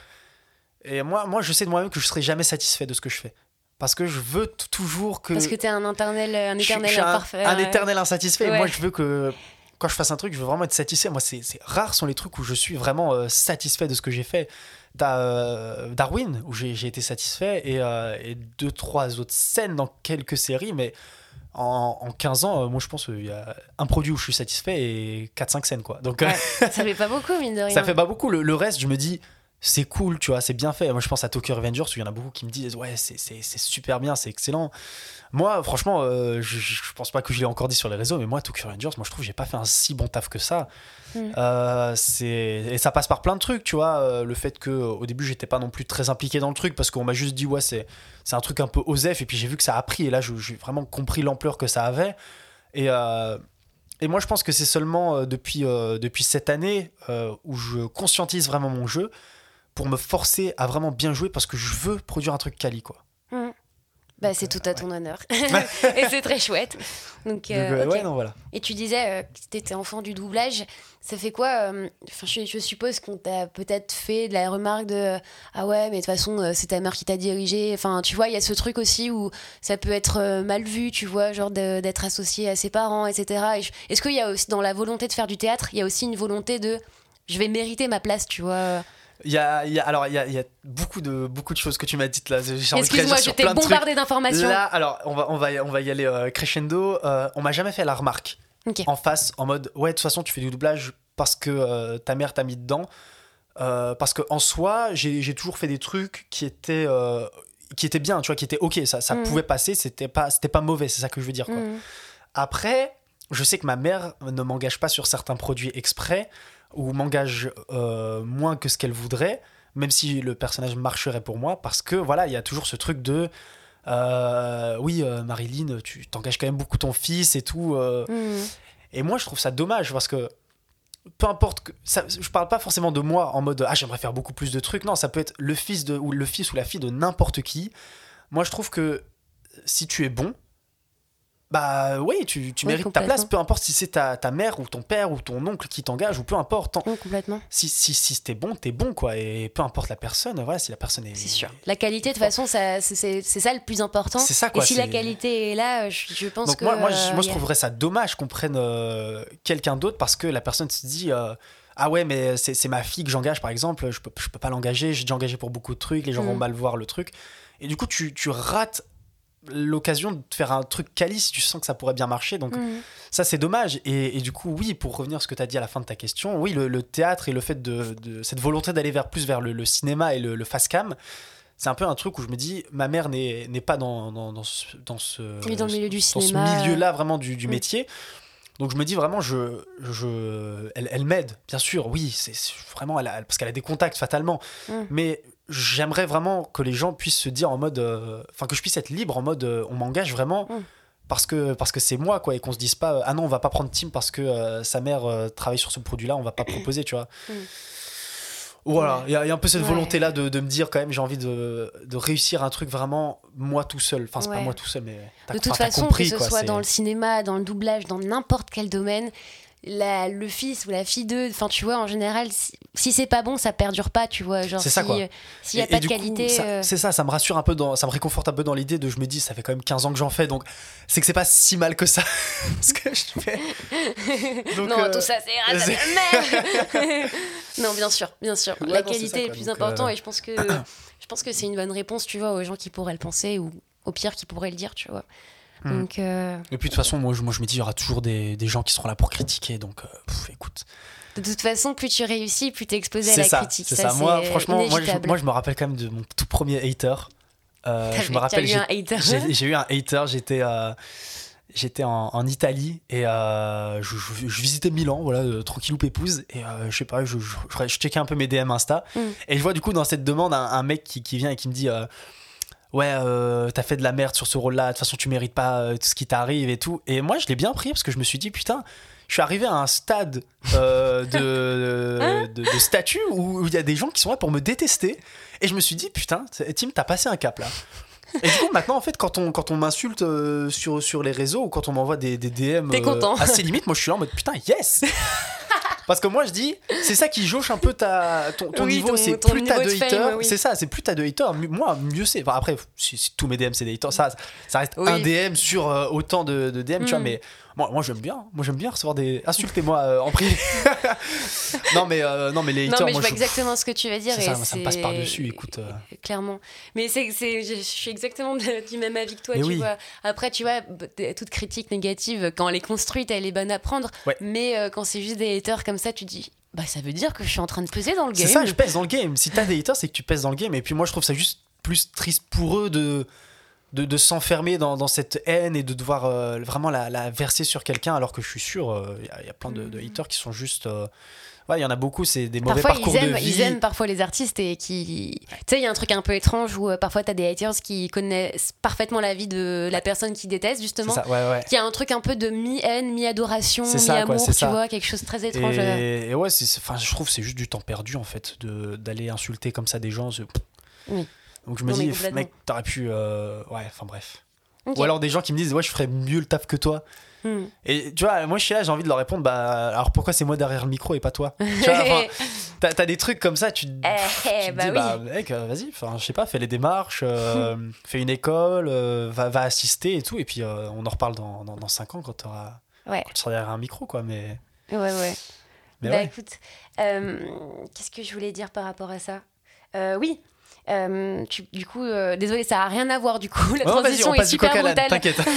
et moi, moi, je sais de moi-même que je serai jamais satisfait de ce que je fais. Parce que je veux toujours que. Parce que t'es un éternel, un éternel imparfait. Un, éternel insatisfait. Moi, je veux que quand je fasse un truc, je veux vraiment être satisfait. Moi, c'est rare sont les trucs où je suis vraiment euh, satisfait de ce que j'ai fait. T'as euh, Darwin, où j'ai été satisfait, et, euh, et, deux, trois autres scènes dans quelques séries, mais en, en 15 ans, moi je pense qu'il y a un produit où je suis satisfait et 4-5 scènes, quoi. Donc, ça fait pas beaucoup, mine de rien. Ça fait pas beaucoup. Le, le reste, je me dis, c'est cool, tu vois, c'est bien fait. Moi, je pense à Tokyo Revengers où il y en a beaucoup qui me disent, ouais, c'est super bien, c'est excellent. Moi, franchement, euh, je, je, pense pas que je l'ai encore dit sur les réseaux, mais moi, Tokyo Rangers, moi, je trouve que j'ai pas fait un si bon taf que ça. Mm. Euh, et ça passe par plein de trucs, tu vois. Euh, le fait que au début, j'étais pas non plus très impliqué dans le truc parce qu'on m'a juste dit, ouais, c'est un truc un peu osef. Et puis j'ai vu que ça a pris, et là, j'ai vraiment compris l'ampleur que ça avait. Et, et moi, je pense que c'est seulement depuis, depuis cette année où je conscientise vraiment mon jeu pour me forcer à vraiment bien jouer parce que je veux produire un truc quali, quoi. Mm. Bah, c'est tout à ton honneur. et c'est très chouette. Donc, euh, voilà. Et tu disais euh, que tu étais enfant du doublage. Ça fait quoi euh, enfin, je, suppose qu'on t'a peut-être fait de la remarque de Ah ouais, mais de toute façon, c'est ta mère qui t'a dirigé. Enfin, tu vois, il y a ce truc aussi où ça peut être mal vu, tu vois, genre d'être associé à ses parents, etc. Est-ce qu'il y a aussi, dans la volonté de faire du théâtre, il y a aussi une volonté de je vais mériter ma place, tu vois. Il y a, il y a- alors il y a, il y a beaucoup de beaucoup de choses que tu m'as dites là. Excuse-moi, trucs. bombardé d'informations. Là, alors on va on va y- on va y aller euh, crescendo. Euh, on m'a jamais fait la remarque en face en mode ouais de toute façon tu fais du doublage parce que euh, ta mère t'a mis dedans. Euh, parce que en soi j'ai toujours fait des trucs qui étaient qui étaient bien, tu vois, qui étaient ok, ça ça Mhm. pouvait passer, c'était pas c'était pas mauvais, c'est ça que je veux dire quoi. Mhm. Après, je sais que ma mère ne m'engage pas sur certains produits exprès ou m'engage euh, moins que ce qu'elle voudrait, même si le personnage marcherait pour moi, parce que voilà, il y a toujours ce truc de euh, oui, euh, Marilyn, tu t'engages quand même beaucoup ton fils et tout. Mhm. et moi, je trouve ça dommage parce que peu importe que ça, je parle pas forcément de moi en mode ah j'aimerais faire beaucoup plus de trucs non ça peut être le fils de ou le fils ou la fille de n'importe qui moi je trouve que si tu es bon bah oui tu, tu Oui, mérites ta place peu importe si c'est ta, ta mère ou ton père ou ton oncle qui t'engage ou peu importe Mhm, complètement. si, si, si t'es bon t'es bon quoi et peu importe la personne voilà si la personne est C'est sûr. La qualité, de toute façon, ça, c'est- ça le plus important. C'est ça, quoi, Et si la qualité est là, je, je pense Donc que. moi, moi, je, euh, moi, je a- trouverais ça dommage qu'on prenne euh, quelqu'un d'autre parce que la personne se dit euh, ah ouais mais c'est c'est ma fille que j'engage par exemple je peux, je peux pas l'engager j'ai déjà engagé pour beaucoup de trucs les gens vont Mm. mal voir le truc et du coup tu, tu rates l'occasion de faire un truc quali si tu sens que ça pourrait bien marcher donc Mhm. ça c'est dommage et, et du coup oui pour revenir à ce que tu as dit à la fin de ta question oui le, le théâtre et le fait de, de- cette volonté d'aller vers plus vers le, le cinéma et le, le fast cam c'est un peu un truc où je me dis ma mère n'est pas dans, dans, dans ce, dans ce Oui, dans le milieu du dans cinéma, ce milieu là vraiment du, du Mm. métier donc je me dis vraiment je, je elle, elle m'aide bien sûr oui c'est vraiment elle a- parce qu'elle a des contacts fatalement Mm. mais j'aimerais vraiment que les gens puissent se dire en mode euh, enfin que je puisse être libre en mode euh, on m'engage vraiment Mm. parce que parce que c'est moi quoi et qu'on se dise pas euh, ah non on va pas prendre Tim parce que sa mère travaille sur ce produit là on va pas proposer tu vois Mm. voilà il y, a- il y a un peu cette Ouais. volonté là de, de me dire quand même j'ai envie de, de réussir un truc vraiment moi tout seul enfin c'est pas moi tout seul mais De toute façon, compris, que ce quoi, soit dans le cinéma, dans le doublage, dans n'importe quel domaine, la- le fils ou la fille d'eux, enfin tu vois, en général, si, si c'est pas bon, ça perdure pas, tu vois. Genre, C'est ça, si, quoi. euh, S'il y a Et- pas et de qualité. ça- euh, c'est ça, ça me rassure un peu, dans, ça me réconforte un peu dans l'idée de je me dis, ça fait quand même 15 ans que j'en fais, donc c'est que c'est pas si mal que ça ce que je fais. Donc, non, euh, tout ça, c'est non, bien sûr, bien sûr. Ouais, la non, qualité ça, est le plus important euh, et je pense que je pense que c'est une bonne réponse, tu vois, aux gens qui pourraient le penser ou au pire qui pourraient le dire, tu vois. Donc, euh, Et puis de toute façon, moi je, moi, je me dis, il y aura toujours des, des gens qui seront là pour critiquer, donc euh, pff, écoute. de toute façon, plus tu réussis, plus tu es exposé à C'est la ça, critique. c'est ça. Moi, franchement, moi je, moi je me rappelle quand même de mon tout premier hater. Euh, je me rappelle, j'ai- eu un hater, j'étais. euh, J'étais en, en Italie et euh, je, je- je visitais Milan, voilà, euh, tranquillou pépouse. Et euh, je sais pas, je, je, je, je checkais un peu mes DM Insta. Mm. Et je vois du coup dans cette demande un, un mec qui, qui vient et qui me dit euh, Ouais, euh, t'as fait de la merde sur ce rôle-là, de toute façon tu mérites pas euh, tout ce qui t'arrive et tout. Et moi je l'ai bien pris parce que je me suis dit Putain, je suis arrivé à un stade euh, de, de, de statut où il y a des gens qui sont là pour me détester. Et je me suis dit Putain, Tim, t'as passé un cap là. Et du coup, maintenant, en fait, quand on, quand on m'insulte sur, sur les réseaux ou quand on m'envoie des, des DM T'es content. assez limites, moi je suis là en mode putain, yes Parce que moi je dis, c'est ça qui jauche un peu ta, ton, ton Oui, niveau, c'est plus t'as de haters, oui. c'est ça, c'est plus t'as de haters, moi mieux c'est. Enfin, après, si, si tous mes DM c'est des haters, ça, ça reste Oui. un DM sur euh, autant de, de DM, tu vois, Mm. mais moi, moi j'aime bien, moi j'aime bien recevoir des. Insultez-moi euh, en privé. non, mais, euh, non, mais les Non, haters, mais je moi vois je. exactement ce que tu veux dire. Et ça, me passe par-dessus, écoute, euh. Clairement. Mais c'est, c'est, je suis exactement de- du même avis que toi, Mais tu oui. vois. Après, tu vois, toute critique négative, quand elle est construite, elle est bonne à prendre. Ouais. Mais euh, quand c'est juste des haters comme ça, tu te dis, bah ça veut dire que je suis en train de peser dans le game. C'est ça, je pèse dans le game. Si t'as des haters, c'est que tu pèses dans le game. Et puis moi, je trouve ça juste plus triste pour eux de, de, de s'enfermer dans, dans cette haine et de devoir euh, vraiment la, la verser sur quelqu'un, alors que je suis sûr, il y, a- y a plein de, de haters qui sont juste. euh, Ouais, il y en a beaucoup, c'est des mauvais Parfois, parcours ils aiment, de vie. ils aiment parfois les artistes et qui. Tu sais, il y a un truc un peu étrange où euh, parfois t'as des haters qui connaissent parfaitement la vie de la personne qui déteste, C'est justement. ça, ouais, ouais. Qui a un truc un peu de mi-haine, mi-adoration, mi-amour, tu ça. vois, quelque chose de très étrange. euh. Et, et ouais, enfin, je trouve que c'est juste du temps perdu en fait de- d'aller insulter comme ça des gens. Oui. Donc je me Non, dis, mec, t'aurais pu. euh, Ouais, enfin bref. Ou alors des gens qui me disent, ouais, je ferais mieux le taf que toi. Hmm. Et tu vois, moi je suis là, j'ai envie de leur répondre, bah alors pourquoi c'est moi derrière le micro et pas toi? Tu vois, t'as, t'as des trucs comme ça, tu, tu Eh, te bah dis, oui. bah mec, euh, vas-y, je sais pas, fais les démarches, euh, fais une école, euh, va, va assister et tout, et puis euh, on en reparle dans, dans, dans 5 ans quand, Ouais. quand tu seras derrière un micro, quoi. Mais Ouais, ouais. Mais bah ouais. écoute, qu'est-ce que je voulais dire par rapport à ça? Oui. Euh, tu- du coup, euh, désolé, ça a rien à voir du coup. La Oh, transition on est super brutale. t'inquiète.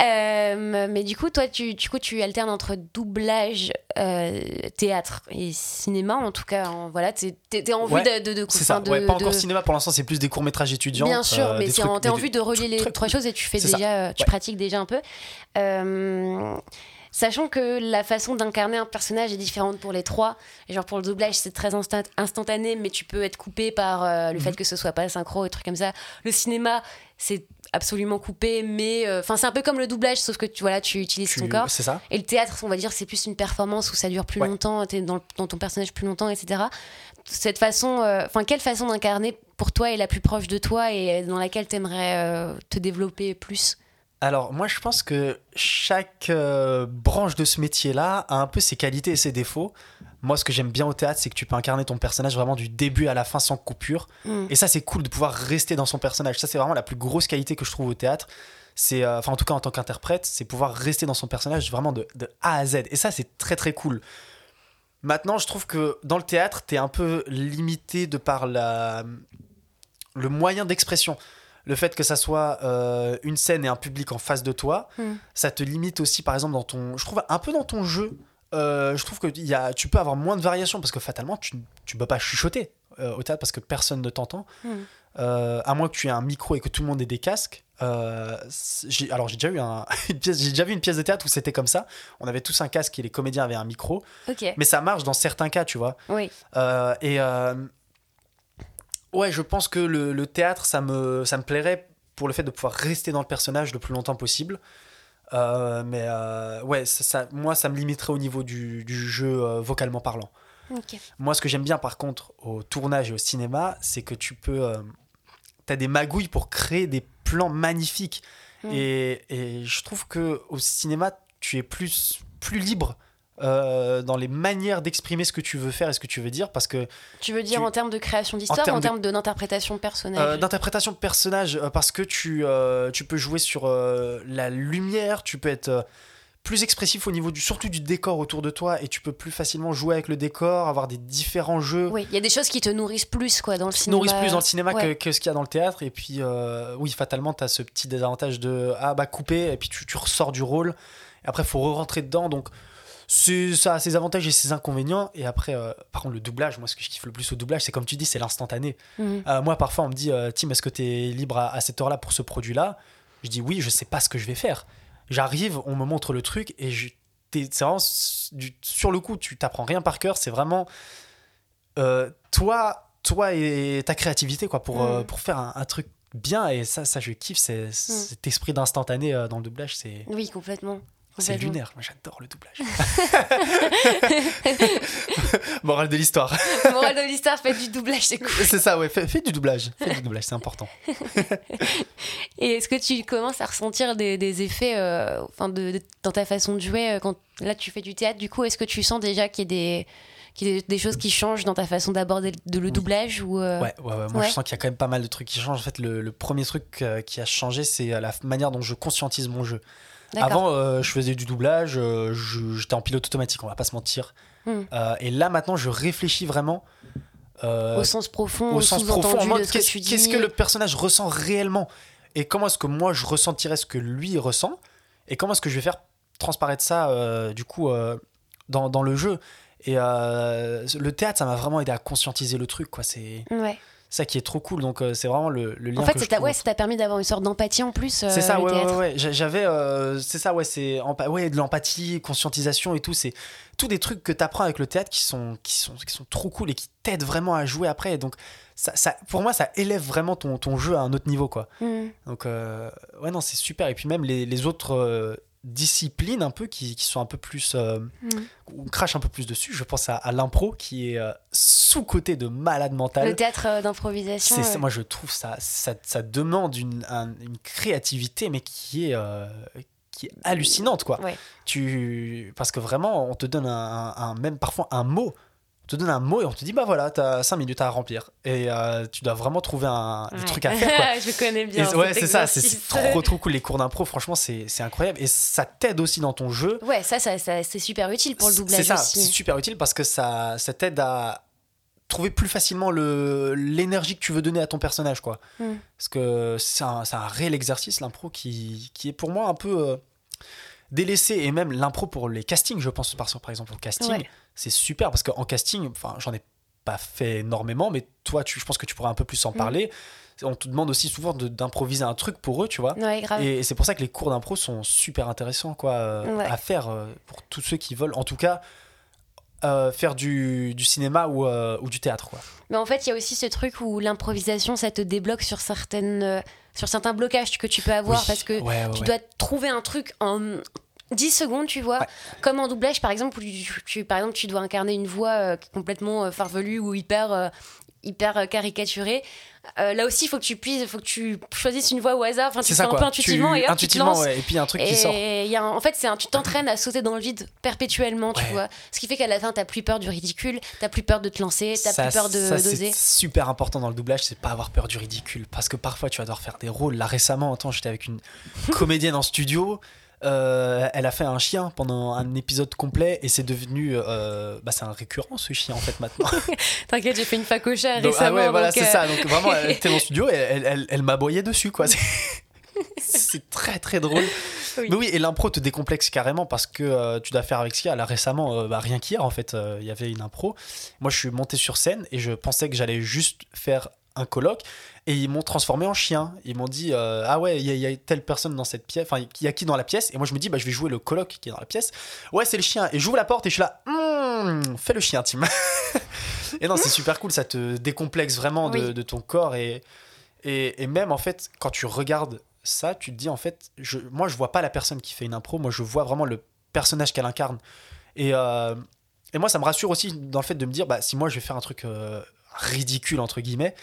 Euh, mais du coup, toi, tu, du coup, tu alternes entre doublage, euh, théâtre et cinéma. En tout cas, en- voilà, t'es en vue Ouais, de, de, de- C'est ça, enfin, de- ouais, pas encore cinéma pour l'instant, c'est plus des courts-métrages étudiants. Bien sûr, mais t'es en vue de relier les trois choses et tu fais déjà, tu pratiques déjà un peu. Sachant que la façon d'incarner un personnage est différente pour les trois. Et genre pour le doublage, c'est très instant- instantané, mais tu peux être coupé par euh, le Mhm. fait que ce soit pas synchro et trucs comme ça. Le cinéma, c'est absolument coupé, mais euh, enfin c'est un peu comme le doublage, sauf que tu voilà, tu utilises Tu- ton corps. C'est ça. Et le théâtre, on va dire, c'est plus une performance où ça dure plus Ouais. longtemps, t'es dans, dans ton personnage plus longtemps, etc. Cette façon, euh, enfin, quelle façon d'incarner pour toi est la plus proche de toi et dans laquelle t'aimerais euh, te développer plus? Alors, moi, je pense que chaque euh, branche de ce métier-là a un peu ses qualités et ses défauts. Moi, ce que j'aime bien au théâtre, c'est que tu peux incarner ton personnage vraiment du début à la fin sans coupure. Mm. Et ça, c'est cool de pouvoir rester dans son personnage. Ça, c'est vraiment la plus grosse qualité que je trouve au théâtre. C'est, euh, enfin, en tout cas, en tant qu'interprète, c'est pouvoir rester dans son personnage vraiment de, de A à Z. Et ça, c'est très, très cool. Maintenant, je trouve que dans le théâtre, t'es un peu limité de par la, le moyen d'expression. Le fait que ça soit euh, une scène et un public en face de toi, Mm. ça te limite aussi, par exemple, dans ton. Je trouve un peu dans ton jeu. euh, je trouve que y a, tu peux avoir moins de variations parce que fatalement, tu ne peux pas chuchoter euh, au théâtre parce que personne ne t'entend. Mm. Euh, à moins que tu aies un micro et que tout le monde ait des casques. Alors j'ai déjà eu un- une pièce, j'ai déjà vu une pièce de théâtre où c'était comme ça. On avait tous un casque et les comédiens avaient un micro. Mais ça marche dans certains cas, tu vois. oui. Et ouais, je pense que le, le théâtre, ça me, ça me plairait pour le fait de pouvoir rester dans le personnage le plus longtemps possible. Euh, mais euh, ouais, ça, ça- moi, ça me limiterait au niveau du, du jeu euh, vocalement parlant. Moi, ce que j'aime bien, par contre, au tournage et au cinéma, c'est que tu peux. Euh, T'as des magouilles pour créer des plans magnifiques. Mm. Et, et je trouve que au cinéma, tu es plus, plus libre euh, dans les manières d'exprimer ce que tu veux faire et ce que tu veux dire. Parce que Tu veux dire Tu- en termes de création d'histoire, termes en termes de- d'interprétation de personnage Euh, d'interprétation de personnage euh, parce que tu, euh, tu peux jouer sur euh, la lumière, tu peux être euh, plus expressif au niveau du surtout du décor autour de toi et tu peux plus facilement jouer avec le décor, avoir des différents jeux Oui, il y a des choses qui te nourrissent plus quoi dans le cinéma. nourrissent plus dans le cinéma Ouais. que, que ce qu'il y a dans le théâtre et puis euh, oui fatalement tu as ce petit désavantage de ah bah couper et puis tu, tu ressors du rôle et après faut re-rentrer dedans donc ça a ses avantages et ses inconvénients et après euh, par contre le doublage moi ce que je kiffe le plus au doublage c'est comme tu dis c'est l'instantané Mhm. euh, moi, parfois, on me dit euh, Tim, est-ce que tu es libre à, à cette heure-là pour ce produit-là? Je dis oui, je sais pas ce que je vais faire. J'arrive, on me montre le truc et je, c'est vraiment sur le coup, tu t'apprends rien par cœur. C'est vraiment euh, toi, toi et ta créativité quoi pour, Mm. pour faire un, un truc bien. Et ça, ça je kiffe. C'est, cet esprit d'instantané dans le doublage, c'est, Oui, complètement. C'est lunaire. Moi, j'adore le doublage. Morale de l'histoire. Morale de l'histoire, faites du doublage, c'est cool. c'est ça, ouais. Fais, fais du doublage. Fais du doublage, c'est important. Et est-ce que tu commences à ressentir des, des effets euh, enfin de, de- dans ta façon de jouer euh, quand là tu fais du théâtre Du coup, est-ce que tu sens déjà qu'il y a des, qu'il y a des, choses qui changent dans ta façon d'aborder de le Oui. doublage ou euh, Ouais, ouais, ouais, moi Ouais. je sens qu'il y a quand même pas mal de trucs qui changent. En fait, le, le premier truc qui a changé, c'est la manière dont je conscientise mon jeu. Avant, euh, je faisais du doublage, euh, j'étais en pilote automatique, on va pas se mentir. Hmm. Euh, et là, maintenant, je réfléchis vraiment au sens profond, au sens profond, qu'est-ce que le personnage ressent réellement et comment est-ce que moi je ressentirais ce que lui ressent et comment est-ce que je vais faire transparaître ça du coup dans, dans le jeu. Et le théâtre, ça m'a vraiment aidé à conscientiser le truc, quoi. C'est Ouais. Ça qui est trop cool. Donc euh, c'est vraiment le, le lien En fait, que ça je ouais, ça t'a permis d'avoir une sorte d'empathie en plus. euh, c'est ça, ouais, ouais, ouais. J'a- J'avais, euh, c'est ça, ouais, c'est ouais, de l'empathie, conscientisation et tout. C'est tous des trucs que tu apprends avec le théâtre qui sont, qui sont, qui sont trop cool et qui t'aident vraiment à jouer après. Et donc, ça, ça, pour moi, ça élève vraiment ton, ton jeu à un autre niveau, quoi. Mhm. Donc, ouais, non, c'est super. Et puis même les, les autres disciplines un peu qui, qui sont un peu plus, euh, Mhm. on crache un peu plus dessus. Je pense à, à l'impro qui est euh, sous côté de malade mental. Le théâtre euh, d'improvisation. C'est, ça, moi, je trouve ça, ça, ça demande une, un- une créativité, mais qui est, qui est hallucinante, quoi. Ouais. Tu, parce que vraiment, on te donne un, un- même parfois un mot. Te donne un mot et on te dit bah voilà, t'as 5 minutes à remplir et euh, tu dois vraiment trouver un, des Ouais. trucs à faire. Quoi. je connais bien. Et ouais, c'est ça, c'est c'est trop trop cool. Les cours d'impro, franchement, c'est c'est incroyable et ça t'aide aussi dans ton jeu. Ouais, ça, ça, ça- c'est super utile pour le C'est doublage ça, c'est super utile parce que ça, ça t'aide à trouver plus facilement le l'énergie que tu veux donner à ton personnage, quoi. Mm. Parce que c'est un, c'est un réel exercice, l'impro, qui, qui est pour moi un peu euh, délaissé. Et même l'impro pour les castings, je pense, par, par exemple, au casting, Ouais. c'est super parce qu'en casting, enfin, j'en ai pas fait énormément, mais toi, tu, je pense que tu pourrais un peu plus en Mm. parler. On te demande aussi souvent d'improviser un truc pour eux, tu vois. Ouais. Et c'est pour ça que les cours d'impro sont super intéressants quoi, euh, Ouais. à faire euh, pour tous ceux qui veulent, en tout cas, euh, faire du, du cinéma ou, ou du théâtre. Quoi. Mais en fait, il y a aussi ce truc où l'improvisation, ça te débloque sur, certaines, sur certains blocages que tu peux avoir Oui. parce que Ouais, ouais, tu dois trouver un truc en 10 secondes, tu vois. Ouais. Comme en doublage, par exemple, où tu, tu- par exemple, tu dois incarner une voix euh, complètement euh, farfelue ou hyper, euh, hyper euh, caricaturée. Euh, là aussi, il faut que tu puisses, faut que tu choisisses une voix au hasard. Enfin, tu fais un peu intuitivement Tu- et hop, tu te intuitivement, lances. ouais, Et puis il y a un truc qui sort. Et il y a un- en fait, c'est un, tu t'entraînes à sauter dans le vide perpétuellement, tu Ouais. vois. Ce qui fait qu'à la fin, t'as plus peur du ridicule, t'as plus peur de te lancer, t'as plus peur de ça, c'est d'oser. super important dans le doublage, c'est pas avoir peur du ridicule. Parce que parfois, tu vas devoir faire des rôles. Là, récemment, attends, j'étais avec une comédienne en studio. Euh, elle a fait un chien pendant un épisode complet et c'est devenu. euh, bah, c'est un récurrent ce chien en fait maintenant. T'inquiète, j'ai fait une facocha Donc, récemment. ah ouais, voilà, c'est euh, ça. Donc vraiment, elle était dans le studio et elle, elle, elle m'aboyait dessus, quoi. C'est- très très drôle. Oui. Mais oui, et l'impro te décomplexe carrément parce que euh, tu dois faire avec ce qu'il y a. Là récemment, euh, bah, rien qu'hier en fait, euh, il y avait une impro. Moi, je suis monté sur scène et je pensais que j'allais juste faire un colloque et ils m'ont transformé en chien. Ils m'ont dit euh, ah ouais, il y, a- il y a telle personne dans cette pièce. Enfin, il y a qui dans la pièce Et moi, je me dis bah je vais jouer le colloque qui est dans la pièce. Ouais, c'est le chien. Et j'ouvre la porte et je suis là. Hmm, fais le chien, Tim. et non, c'est super cool. Ça te décomplexe vraiment de, Oui. de ton corps et, et et même en fait quand tu regardes ça, tu te dis en fait, je, moi je vois pas la personne qui fait une impro, moi je vois vraiment le personnage qu'elle incarne. Et, euh, et moi ça me rassure aussi dans le fait de me dire, bah, si moi je vais faire un truc euh, ridicule entre guillemets,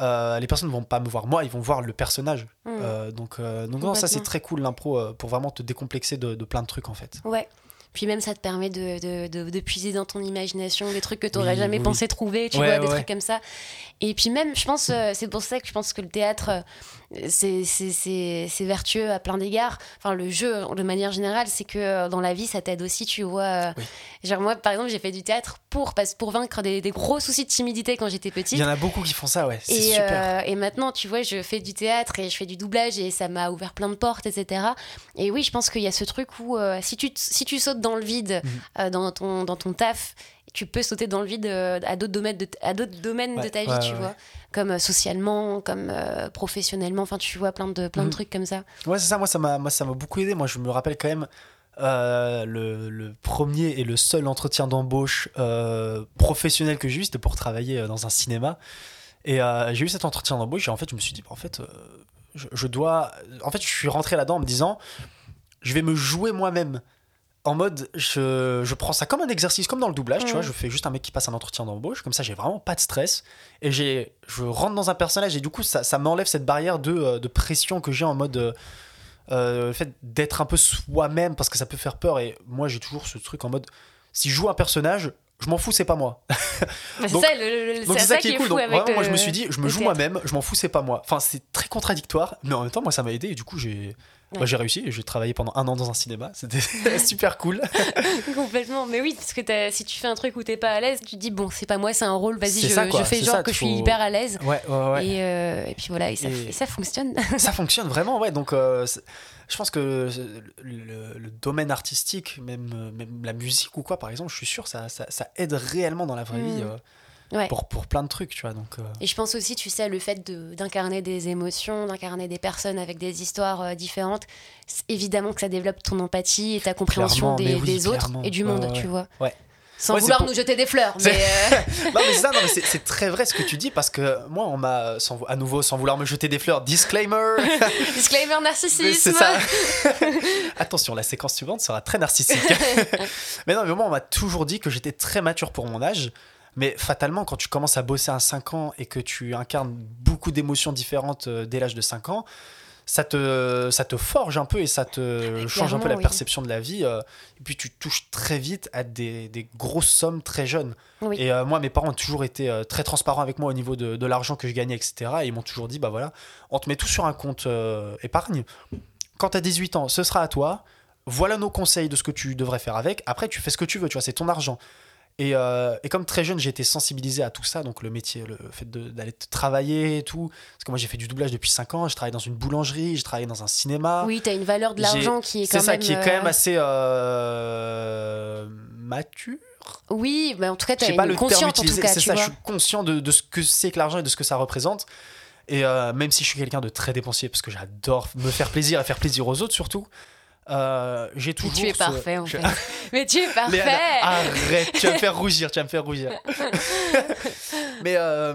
euh, les personnes vont pas me voir moi, ils vont voir le personnage. hmm. Euh, donc euh, donc non, ça c'est très cool l'impro pour vraiment te décomplexer de, de plein de trucs en fait. Ouais. Puis même, ça te permet de, de, puiser dans ton imagination des trucs que tu n'aurais Oui, jamais oui, pensé trouver, tu Ouais, vois, ouais, des trucs comme ça. Et puis même, je pense, c'est pour ça que je pense que le théâtre, c'est- c'est c'est- c'est vertueux à plein d'égards. Enfin, le jeu, de manière générale, c'est que euh, dans la vie, ça t'aide aussi, tu vois. euh, Oui. Genre moi, par exemple, j'ai fait du théâtre pour, parce- pour vaincre des, des gros soucis de timidité quand j'étais petite. Il y en a beaucoup qui font ça, ouais, c'est Et, super. euh, et maintenant, tu vois, je fais du théâtre et je fais du doublage et ça m'a ouvert plein de portes, etc. Et oui, je pense qu'il y a ce truc où euh, si, tu, si tu sautes dans le vide euh, dans, ton, dans ton taf, tu peux sauter dans le vide euh, à d'autres domaines, de, t- à d'autres domaines de Ouais, ta vie, ouais, tu ouais. vois. Comme euh, socialement, comme euh, professionnellement, enfin, tu vois, plein de, plein Mhm. de trucs comme ça. Ouais, c'est ça, moi ça m'a moi, ça m'a beaucoup aidé. Moi je me rappelle quand même euh, le, le premier et le seul entretien d'embauche euh, professionnel que j'ai eu, c'était pour travailler dans un cinéma. Et j'ai eu cet entretien d'embauche et en fait je me suis dit, en fait, je, je dois. En fait, je suis rentré là-dedans en me disant, je vais me jouer moi-même. En mode, je, je prends ça comme un exercice, comme dans le doublage, tu vois, je fais juste un mec qui passe un entretien d'embauche, comme ça j'ai vraiment pas de stress, et j'ai, je rentre dans un personnage, et du coup ça, ça m'enlève cette barrière de, euh, de pression que j'ai en mode, euh, euh, le fait d'être un peu soi-même, parce que ça peut faire peur, et moi j'ai toujours ce truc en mode, si je joue un personnage, je m'en fous, c'est pas moi. C'est ça, qui est cool. fou Donc avec vraiment, moi je me suis dit, je me joue moi-même, je m'en fous, c'est pas moi. Enfin, c'est très contradictoire, mais en même temps, moi ça m'a aidé et du coup j'ai, Ouais. j'ai réussi. et J'ai travaillé pendant un an dans un cinéma, c'était super cool. Complètement, mais oui, parce que si tu fais un truc où t'es pas à l'aise, tu te dis bon, c'est pas moi, c'est un rôle, vas-y, je, fais genre ça, que je faut- suis hyper à l'aise. Ouais, ouais, ouais. Et, euh, et puis voilà, et ça, Et- et ça fonctionne. ça fonctionne vraiment, ouais. Donc, euh, je pense que le, le domaine artistique, même, même la musique ou quoi, par exemple, je suis sûr, ça, ça, ça aide réellement dans la vraie Mm. vie euh, Ouais. pour, pour plein de trucs, tu vois. Donc, euh, Et je pense aussi, tu sais, le fait de- d'incarner des émotions, d'incarner des personnes avec des histoires euh, différentes, évidemment que ça développe ton empathie et ta compréhension des, mais oui, des autres et du monde, ouais, tu vois. Ouais. Sans vouloir pour- nous jeter des fleurs, mais euh, non, mais c'est ça, non, mais c'est, c'est très vrai ce que tu dis parce que moi, on m'a, à nouveau, sans vouloir me jeter des fleurs, disclaimer. disclaimer narcissisme. C'est ça. Attention, la séquence suivante sera très narcissique. mais non, mais moi, on m'a toujours dit que j'étais très mature pour mon âge. Mais fatalement, quand tu commences à bosser à 5 ans et que tu incarnes beaucoup d'émotions différentes euh, dès l'âge de 5 ans, ça te, ça te forge un peu et ça te change un peu la oui. perception de la vie. euh, et puis tu touches très vite à des, des grosses sommes très jeunes. Oui. Et euh, moi, mes parents ont toujours été très transparents avec moi au niveau de, de l'argent que je gagnais, etc. Et ils m'ont toujours dit, bah voilà, on te met tout sur un compte euh, épargne. Quand tu as 18 ans, ce sera à toi. Voilà nos conseils de ce que tu devrais faire avec. Après, tu fais ce que tu veux, tu vois, c'est ton argent. Et, euh, et comme très jeune, j'ai été sensibilisé à tout ça, donc le métier, le fait d'aller travailler et tout. Parce que moi, j'ai fait du doublage depuis 5 ans, je travaille dans une boulangerie, je travaille dans un cinéma. Oui, tu as une valeur de l'argent qui est C'est quand ça, même. qui est quand même assez euh, mature. Oui, mais en tout cas, tu Je as pas une le terme conscience en tout cas, C'est ça, je vois. suis conscient de, de ce que c'est que l'argent et de ce que ça représente. Et euh, même si je suis quelqu'un de très dépensier, parce que j'adore me faire plaisir et faire plaisir aux autres surtout, euh, j'ai Mais toujours. tu es ce- parfait en fait. Mais tu es Léana, parfait. arrête, tu vas me faire rougir, tu vas me faire rougir. Mais euh,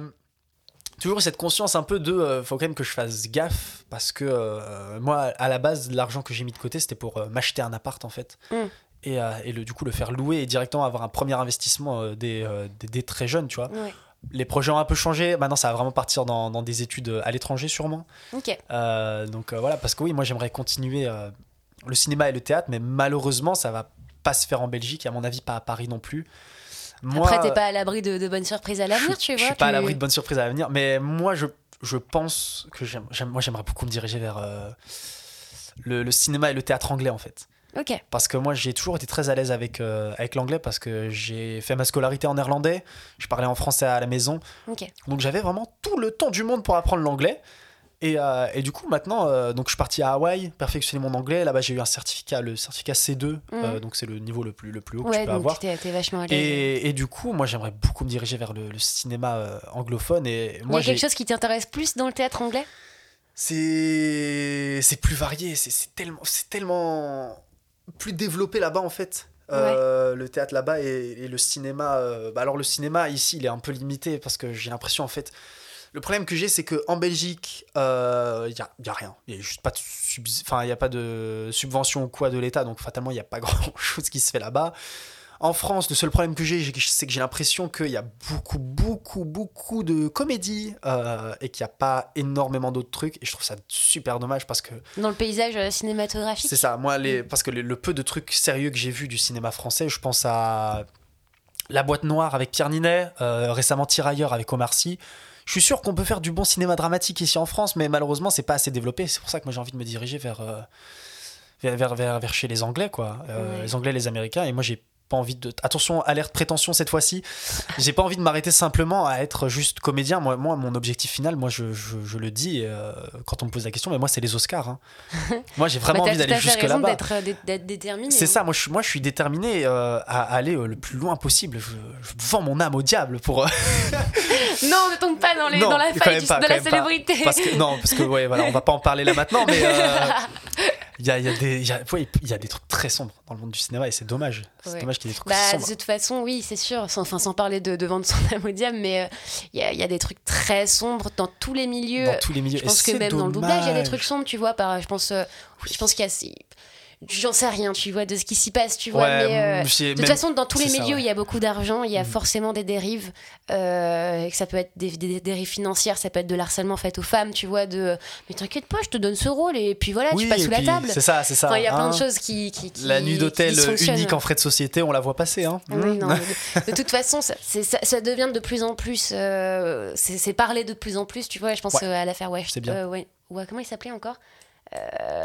toujours cette conscience un peu de, euh, faut quand même que je fasse gaffe parce que euh, moi, à la base, l'argent que j'ai mis de côté, c'était pour m'acheter un appart en fait. Mm. Et, et le, du coup, le faire louer et directement avoir un premier investissement des, des très jeunes, tu vois. Les projets ont un peu changé. Maintenant, ça va vraiment partir dans, dans des études à l'étranger, sûrement. Ok. Euh, donc euh, voilà, parce que oui, moi j'aimerais continuer euh, le cinéma et le théâtre, mais malheureusement, ça va pas se faire en Belgique, et à mon avis, pas à Paris non plus. Moi, Après, t'es pas à l'abri de, de bonnes surprises à l'avenir, tu je vois. suis pas à l'abri de bonnes surprises à l'avenir, mais moi je, je pense que j'aime, j'aime- moi j'aimerais beaucoup me diriger vers euh, le, le cinéma et le théâtre anglais en fait. Ok. Parce que moi j'ai toujours été très à l'aise avec, euh, avec l'anglais parce que j'ai fait ma scolarité en néerlandais, je parlais en français à la maison, Ok. donc j'avais vraiment tout le temps du monde pour apprendre l'anglais. Et, euh, et du coup, maintenant, euh, donc je suis parti à Hawaï, perfectionner mon anglais. Là-bas, j'ai eu un certificat, le certificat C2, euh, donc c'est le niveau le plus, le plus haut que Mhm. Tu peux avoir. l'aise. Et, et du coup, moi, j'aimerais beaucoup me diriger vers le, le cinéma anglophone. Et Il y moi, a quelque chose qui t'intéresse plus dans le théâtre anglais? C'est c'est plus varié. C'est tellement, c'est tellement plus développé là-bas en fait. Euh, le théâtre là-bas et, et le cinéma. euh, bah alors le cinéma ici, il est un peu limité parce que j'ai l'impression en fait. Le problème que j'ai, c'est que en Belgique, il y, a, y a rien. Il y a juste pas de enfin, y a pas de subvention ou quoi de l'État, donc fatalement, il y a pas grand chose qui se fait là-bas. En France, le seul problème que j'ai, c'est que j'ai l'impression qu'il y a beaucoup, beaucoup, beaucoup de comédies euh, et qu'il n'y a pas énormément d'autres trucs. Et je trouve ça super dommage parce que Dans le paysage euh, cinématographique c'est ça. Moi, les, parce que le, le peu de trucs sérieux que j'ai vu du cinéma français, je pense à La boîte noire avec Pierre Ninet, euh, récemment Tirailleur avec Omar Sy. Je suis sûr qu'on peut faire du bon cinéma dramatique ici en France, mais malheureusement, c'est pas assez développé. C'est pour ça que moi j'ai envie de me diriger vers, euh, vers, vers, vers, vers chez les Anglais, quoi. Euh, Ouais. Les Anglais, les Américains. Et moi, j'ai pas envie de. Attention, alerte prétention cette fois-ci. J'ai pas envie de m'arrêter simplement à être juste comédien. Moi, moi mon objectif final, moi, je, je, je le dis euh, quand on me pose la question, mais moi, c'est les Oscars. hein. moi, j'ai vraiment Bah, envie d'aller jusque là-bas. d'être, euh, d'être- déterminé. C'est hein. ça, moi je, suis- moi je suis déterminé euh, à aller euh, le plus loin possible. Je, vends mon âme au diable pour. Non, ne tombe pas dans, les, Non, dans la faille même du- pas, de la pas. célébrité. parce que, non, parce que ouais, voilà, on va pas en parler là maintenant, mais il y, a, y, a y, a, ouais, y a des trucs très sombres dans le monde du cinéma et c'est dommage. C'est Ouais. dommage qu'il y ait des trucs Bah, sombres. de toute façon, oui, c'est sûr. Sans, enfin, sans parler de, de vendre son âme au diable, mais euh, il y, a, il y a des trucs très sombres dans tous les milieux. Dans tous les milieux. Je pense Et que même dans le doublage, il y a des dommage. trucs sombres, tu vois. Par, je pense, euh, je pense qu'il y a. J'en sais rien, tu vois, de ce qui s'y passe, tu vois. Ouais, mais, euh, de toute même- façon, dans tous les milieux, ouais. il y a beaucoup d'argent, il y a Mm. forcément des dérives. euh, et que ça peut être des, des dérives financières, ça peut être de l'harcèlement fait aux femmes, tu vois. De mais t'inquiète pas, je te donne ce rôle et puis voilà, Oui, tu passes sous la table. C'est ça, c'est ça. Enfin, il y a plein de hein. choses qui. qui, qui La nuit d'hôtel unique en frais de société, on la voit passer. Hein. Oui, Mm. non, de, de toute façon, ça, ça, ça devient de plus en plus. euh, c'est parlé de plus en plus, tu vois. Je pense Ouais. euh, à l'affaire Wesh. C'est bien. euh, ouais, comment il s'appelait encore? Euh,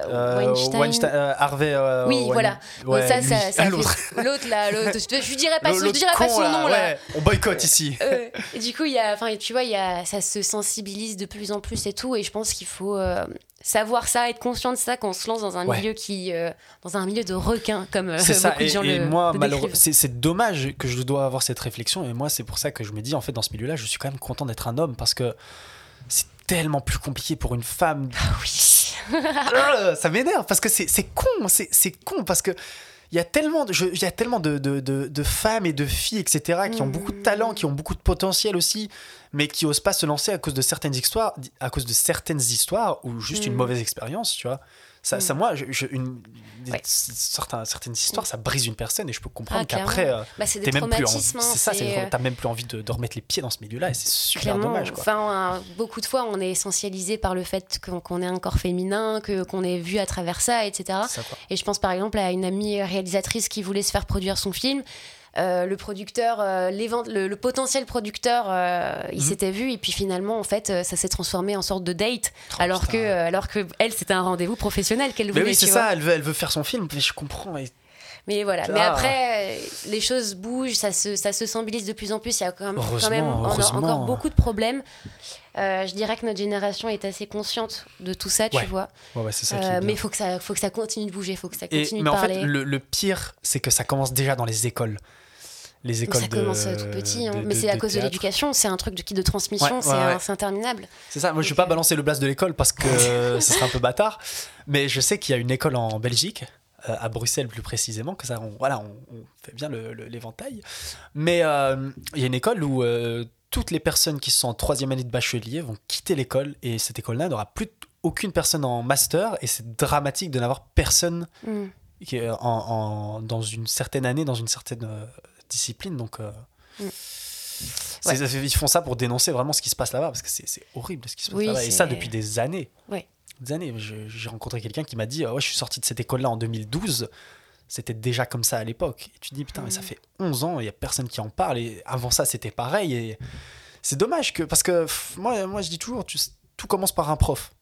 Euh, Weinstein. Weinstein, euh, Harvey. euh, Oui, Wein- voilà. Ouais, Bon, ça, lui. ça, ça fait- l'autre. L'autre là, l'autre. Je, je dirais pas, je dirais pas con, son nom là. On boycotte ici. Euh, et du coup, il y a, enfin, tu vois, il y a, ça se sensibilise de plus en plus et tout. Et je pense qu'il faut euh, savoir ça, être conscient de ça quand on se lance dans un Ouais. milieu qui, euh, dans un milieu de requins, comme euh, C'est ça, de et, gens et le, moi, c'est dommage que je dois avoir cette réflexion, et moi, c'est pour ça que je me dis, en fait, dans ce milieu-là, je suis quand même content d'être un homme, parce que c'est tellement plus compliqué pour une femme. Euh, ça m'énerve, parce que c'est c'est con, c'est con, parce que il y a tellement de, je- il y a tellement de, de, de- de femmes et de filles, etc., qui ont beaucoup de talent, qui ont beaucoup de potentiel aussi, mais qui osent pas se lancer à cause de certaines histoires, à cause de certaines histoires ou juste une Mm. mauvaise expérience, tu vois. Ça, Mm. ça moi, je, je- une, des- Ouais. certains, certaines histoires, ça brise une personne et je peux comprendre Ah, qu'après, euh, Bah, t'es même plus en- hein, C'est ça, euh, t'as même plus envie de, de remettre les pieds dans ce milieu-là et c'est super Clairement, dommage. Quoi. Enfin, beaucoup de fois, on est essentialisé par le fait qu'on ait un corps féminin, que qu'on est vu à travers ça, etc. Ça. Et je pense par exemple à une amie réalisatrice qui voulait se faire produire son film. Euh, le producteur, euh, le, le potentiel producteur, euh, il Mhm. s'était vu et puis finalement en fait euh, ça s'est transformé en sorte de date Oh, alors putain. que alors que elle c'était un rendez-vous professionnel qu'elle Mais voulait. oui, c'est ça, elle veut, elle veut faire son film, mais je comprends. et- Mais voilà. Mais après, les choses bougent, ça se, ça se sensibilise de plus en plus. Il y a quand même, quand encore beaucoup de problèmes. Euh, je dirais que notre génération est assez consciente de tout ça, tu Ouais, vois. Ouais, ouais, ça Euh, mais il faut que ça, faut que ça continue de bouger, il faut que ça Et- continue mais de en parler. fait, le, le pire, c'est que ça commence déjà dans les écoles. Les écoles ça de, commence tout petit, hein. de- mais c'est à cause de l'éducation, c'est un truc de, de transmission, Ouais, c'est ouais, ouais. interminable. C'est ça, moi je vais Donc, pas euh, balancer le blast de l'école parce que ce serait un peu bâtard, mais je sais qu'il y a une école en Belgique, euh, à Bruxelles plus précisément, que ça, on, voilà, on, on fait bien l'éventail, mais euh, il y a une école où euh, toutes les personnes qui sont en troisième année de bachelier vont quitter l'école et cette école-là n'aura plus aucune personne en master et c'est dramatique de n'avoir personne Mm. qui est en, en- dans une certaine année, dans une certaine discipline. Donc, euh, Mm. ils font ça pour dénoncer vraiment ce qui se passe là-bas, parce que c'est horrible ce qui se passe Oui, là-bas. Et ça depuis des années. Ouais. Des années. J'ai rencontré quelqu'un qui m'a dit, ouais, je suis sorti de cette école-là en 2012. C'était déjà comme ça à l'époque. Et tu te dis, putain, mais ça Mm. fait 11 ans, il n'y a personne qui en parle. Et avant ça, c'était pareil. Et c'est dommage que. Parce que moi, moi, je dis toujours, tu- tout commence par un prof.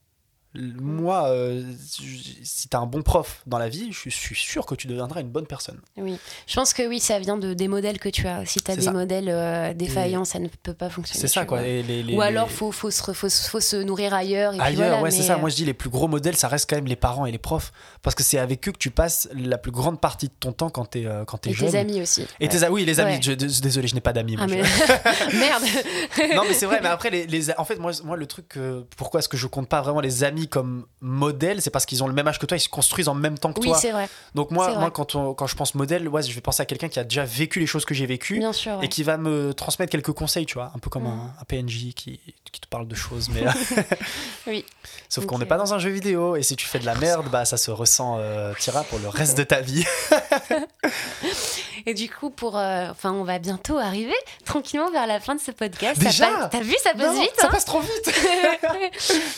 Moi, euh, si tu as un bon prof dans la vie, je suis sûr que tu deviendras une bonne personne. Oui, je pense que oui, ça vient de, des modèles que tu as. Si tu as des ça. modèles euh, défaillants, ça ne peut pas fonctionner. C'est ça, tu quoi. les- les- Ou alors, les- faut, faut, faut, faut se nourrir ailleurs. Et puis Ailleurs, voilà, ouais, c'est ça. Moi, je dis les plus gros modèles, ça reste quand même les parents et les profs. Parce que c'est avec eux que tu passes la plus grande partie de ton temps quand t'es euh, quand t'es et jeune. tes amis aussi. Et tes amis, oui, les amis. Ouais. je- désolé, je n'ai pas d'amis. Ah, mais... Merde non, mais c'est vrai. Mais après, les, en fait, moi, moi, le truc, pourquoi est-ce que je compte pas vraiment les amis comme modèle, c'est parce qu'ils ont le même âge que toi, ils se construisent en même temps que Oui, toi. c'est vrai, Donc moi, vrai. quand, on- quand je pense modèle, ouais, je vais penser à quelqu'un qui a déjà vécu les choses que j'ai vécues. bien sûr. ouais. Et qui va me transmettre quelques conseils, tu vois, un peu comme Mhm. un, un PNJ qui, qui te parle de choses, mais Oui. sauf qu'on n'est pas dans un jeu vidéo et si tu fais de la merde, bah ça se ressent euh, tira pour le reste de ta vie. Et du coup, pour, euh, enfin, on va bientôt arriver tranquillement vers la fin de ce podcast. Déjà T'as vu, ça passe Non, vite. ça hein passe trop vite.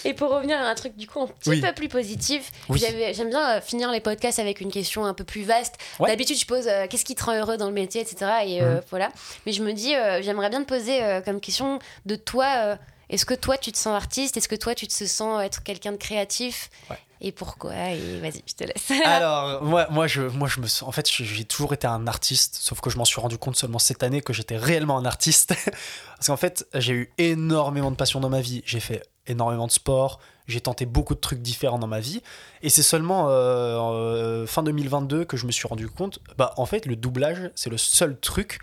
Et pour revenir à un truc du coup un petit Oui. peu plus positif, Oui. j'aime bien euh, finir les podcasts avec une question un peu plus vaste. Ouais. D'habitude, je pose euh, qu'est-ce qui te rend heureux dans le métier, etc. Et euh, Mhm. voilà. Mais je me dis, euh, j'aimerais bien te poser comme question de toi. est-ce que toi, tu te sens artiste? Est-ce que toi, tu te sens être quelqu'un de créatif? Ouais. Et pourquoi? Et vas-y, je te laisse. Alors, moi, moi, je, moi, je me sens. En fait, j'ai toujours été un artiste, sauf que je m'en suis rendu compte seulement cette année que j'étais réellement un artiste. Parce qu'en fait, j'ai eu énormément de passion dans ma vie. J'ai fait énormément de sport. J'ai tenté beaucoup de trucs différents dans ma vie. Et c'est seulement euh, euh, fin 2022 que je me suis rendu compte. Bah, en fait, le doublage, c'est le seul truc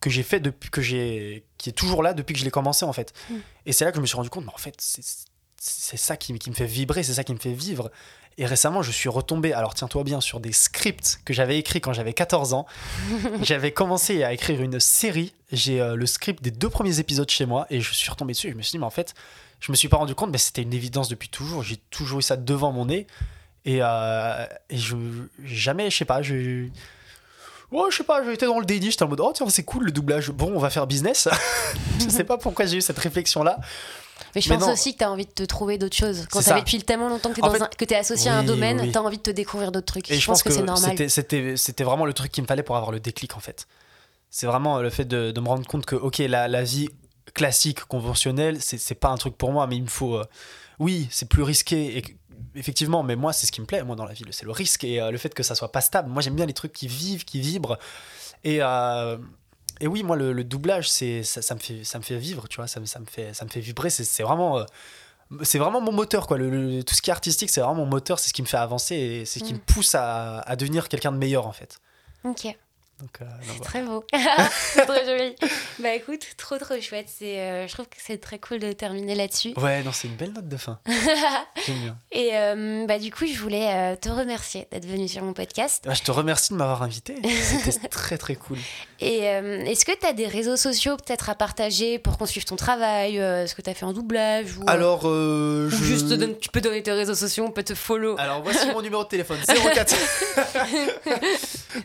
que j'ai fait depuis que j'ai. qui est toujours là depuis que je l'ai commencé, en fait. Mm. Et c'est là que je me suis rendu compte, mais en fait, c'est c'est ça qui, qui me fait vibrer, c'est ça qui me fait vivre. Et récemment, je suis retombé, alors tiens-toi bien, sur des scripts que j'avais écrits quand j'avais 14 ans. j'avais commencé à écrire une série. J'ai euh, le script des deux premiers épisodes chez moi et je suis retombé dessus. Et je me suis dit, mais en fait, je me suis pas rendu compte, mais c'était une évidence depuis toujours. J'ai toujours eu ça devant mon nez. Et, euh, et je jamais, je sais pas, je. Ouais, je sais pas, j'étais dans le déni, j'étais en mode, oh tiens, c'est cool le doublage, bon, on va faire business. je sais pas pourquoi j'ai eu cette réflexion-là. Mais je Mais pense non. aussi que tu as envie de te trouver d'autres choses. Quand tu depuis tellement longtemps que tu es, associé à un domaine, oui. tu as envie de te découvrir d'autres trucs. Et je, pense que, c'est normal. c'était- vraiment le truc qu'il me fallait pour avoir le déclic en fait. C'est vraiment le fait de, de me rendre compte que, ok, la, la vie classique, conventionnelle, c'est pas un truc pour moi, mais il me faut. euh, oui, c'est plus risqué, et, effectivement, mais moi, c'est ce qui me plaît, moi, dans la vie, c'est le risque et euh, le fait que ça soit pas stable. Moi, j'aime bien les trucs qui vivent, qui vibrent. Et, euh, et oui, moi, le, le doublage, c'est ça, ça me fait, ça me fait vivre, tu vois, ça, me- ça, me, fait, ça me fait vibrer, c'est vraiment. c'est vraiment mon moteur, quoi. Le, le- tout ce qui est artistique, c'est vraiment mon moteur, c'est ce qui me fait avancer et c'est ce qui Mm. me pousse à, à devenir quelqu'un de meilleur, en fait. Ok. Donc, euh, C'est voilà. très beau. c'est trop joli. Bah écoute, trop trop chouette. C'est, euh, je trouve que c'est très cool de terminer là-dessus. Ouais, non, c'est une belle note de fin. J'aime bien. Et euh, bah du coup, je voulais euh, te remercier d'être venu sur mon podcast. Ah, je te remercie de m'avoir invité. C'était très très cool. Et euh, est-ce que tu as des réseaux sociaux peut-être à partager pour qu'on suive ton travail euh, Ce que tu as fait en doublage ou, Alors, euh, ou je... juste donne- tu peux donner tes réseaux sociaux, on peut te follow. Alors voici mon numéro de téléphone 04.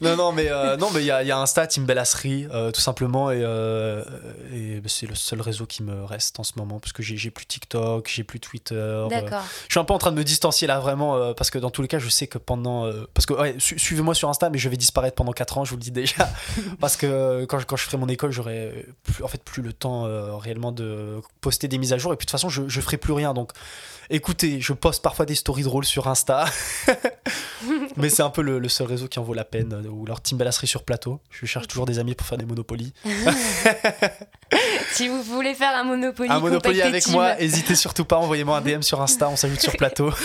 Non non mais euh, non mais il y a, il y a Insta Team Bellasserie euh, tout simplement et, euh, et bah, c'est le seul réseau qui me reste en ce moment parce que j'ai plus TikTok, j'ai plus Twitter. D'accord. je suis un peu en train de me distancier là vraiment parce que dans tous les cas je sais que pendant parce que ouais, su- suivez-moi sur Insta mais je vais disparaître pendant 4 ans je vous le dis déjà parce que quand je, quand je ferai mon école j'aurai plus, en fait plus le temps réellement de poster des mises à jour et puis de toute façon je, je ferai plus rien donc écoutez je poste parfois des stories drôles sur Insta mais c'est un peu le, le seul réseau qui en vaut la peine euh, ou leur team Bellasserie sur plateau je cherche toujours des amis pour faire des Monopoly Si vous voulez faire un Monopoly, un Monopoly contactez avec moi hésitez surtout pas envoyez-moi un DM sur Insta on s'ajoute sur plateau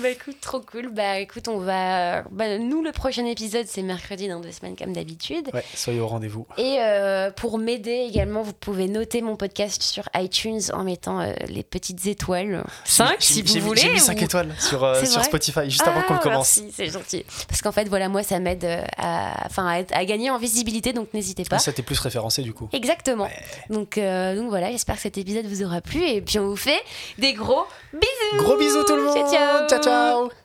Bah écoute, trop cool. Bah écoute, on va. Bah, nous, le prochain épisode, c'est mercredi dans deux semaines, comme d'habitude. ouais soyez au rendez-vous Et euh, pour m'aider également, vous pouvez noter mon podcast sur iTunes en mettant euh, les petites étoiles. 5 J'ai- si vous voulez. J'ai mis 5 ou- étoiles sur, euh, sur Spotify juste avant qu'on le Ah, commence. Merci, c'est gentil. Parce qu'en fait, voilà, moi, ça m'aide euh, à, à, à gagner en visibilité, donc n'hésitez pas. Ah, ça t'est plus référencé du coup. Exactement. Donc, euh, donc voilà, j'espère que cet épisode vous aura plu et puis on vous fait des gros bisous. Gros bisous tout le monde. Ciao, ciao. ciao. ciao.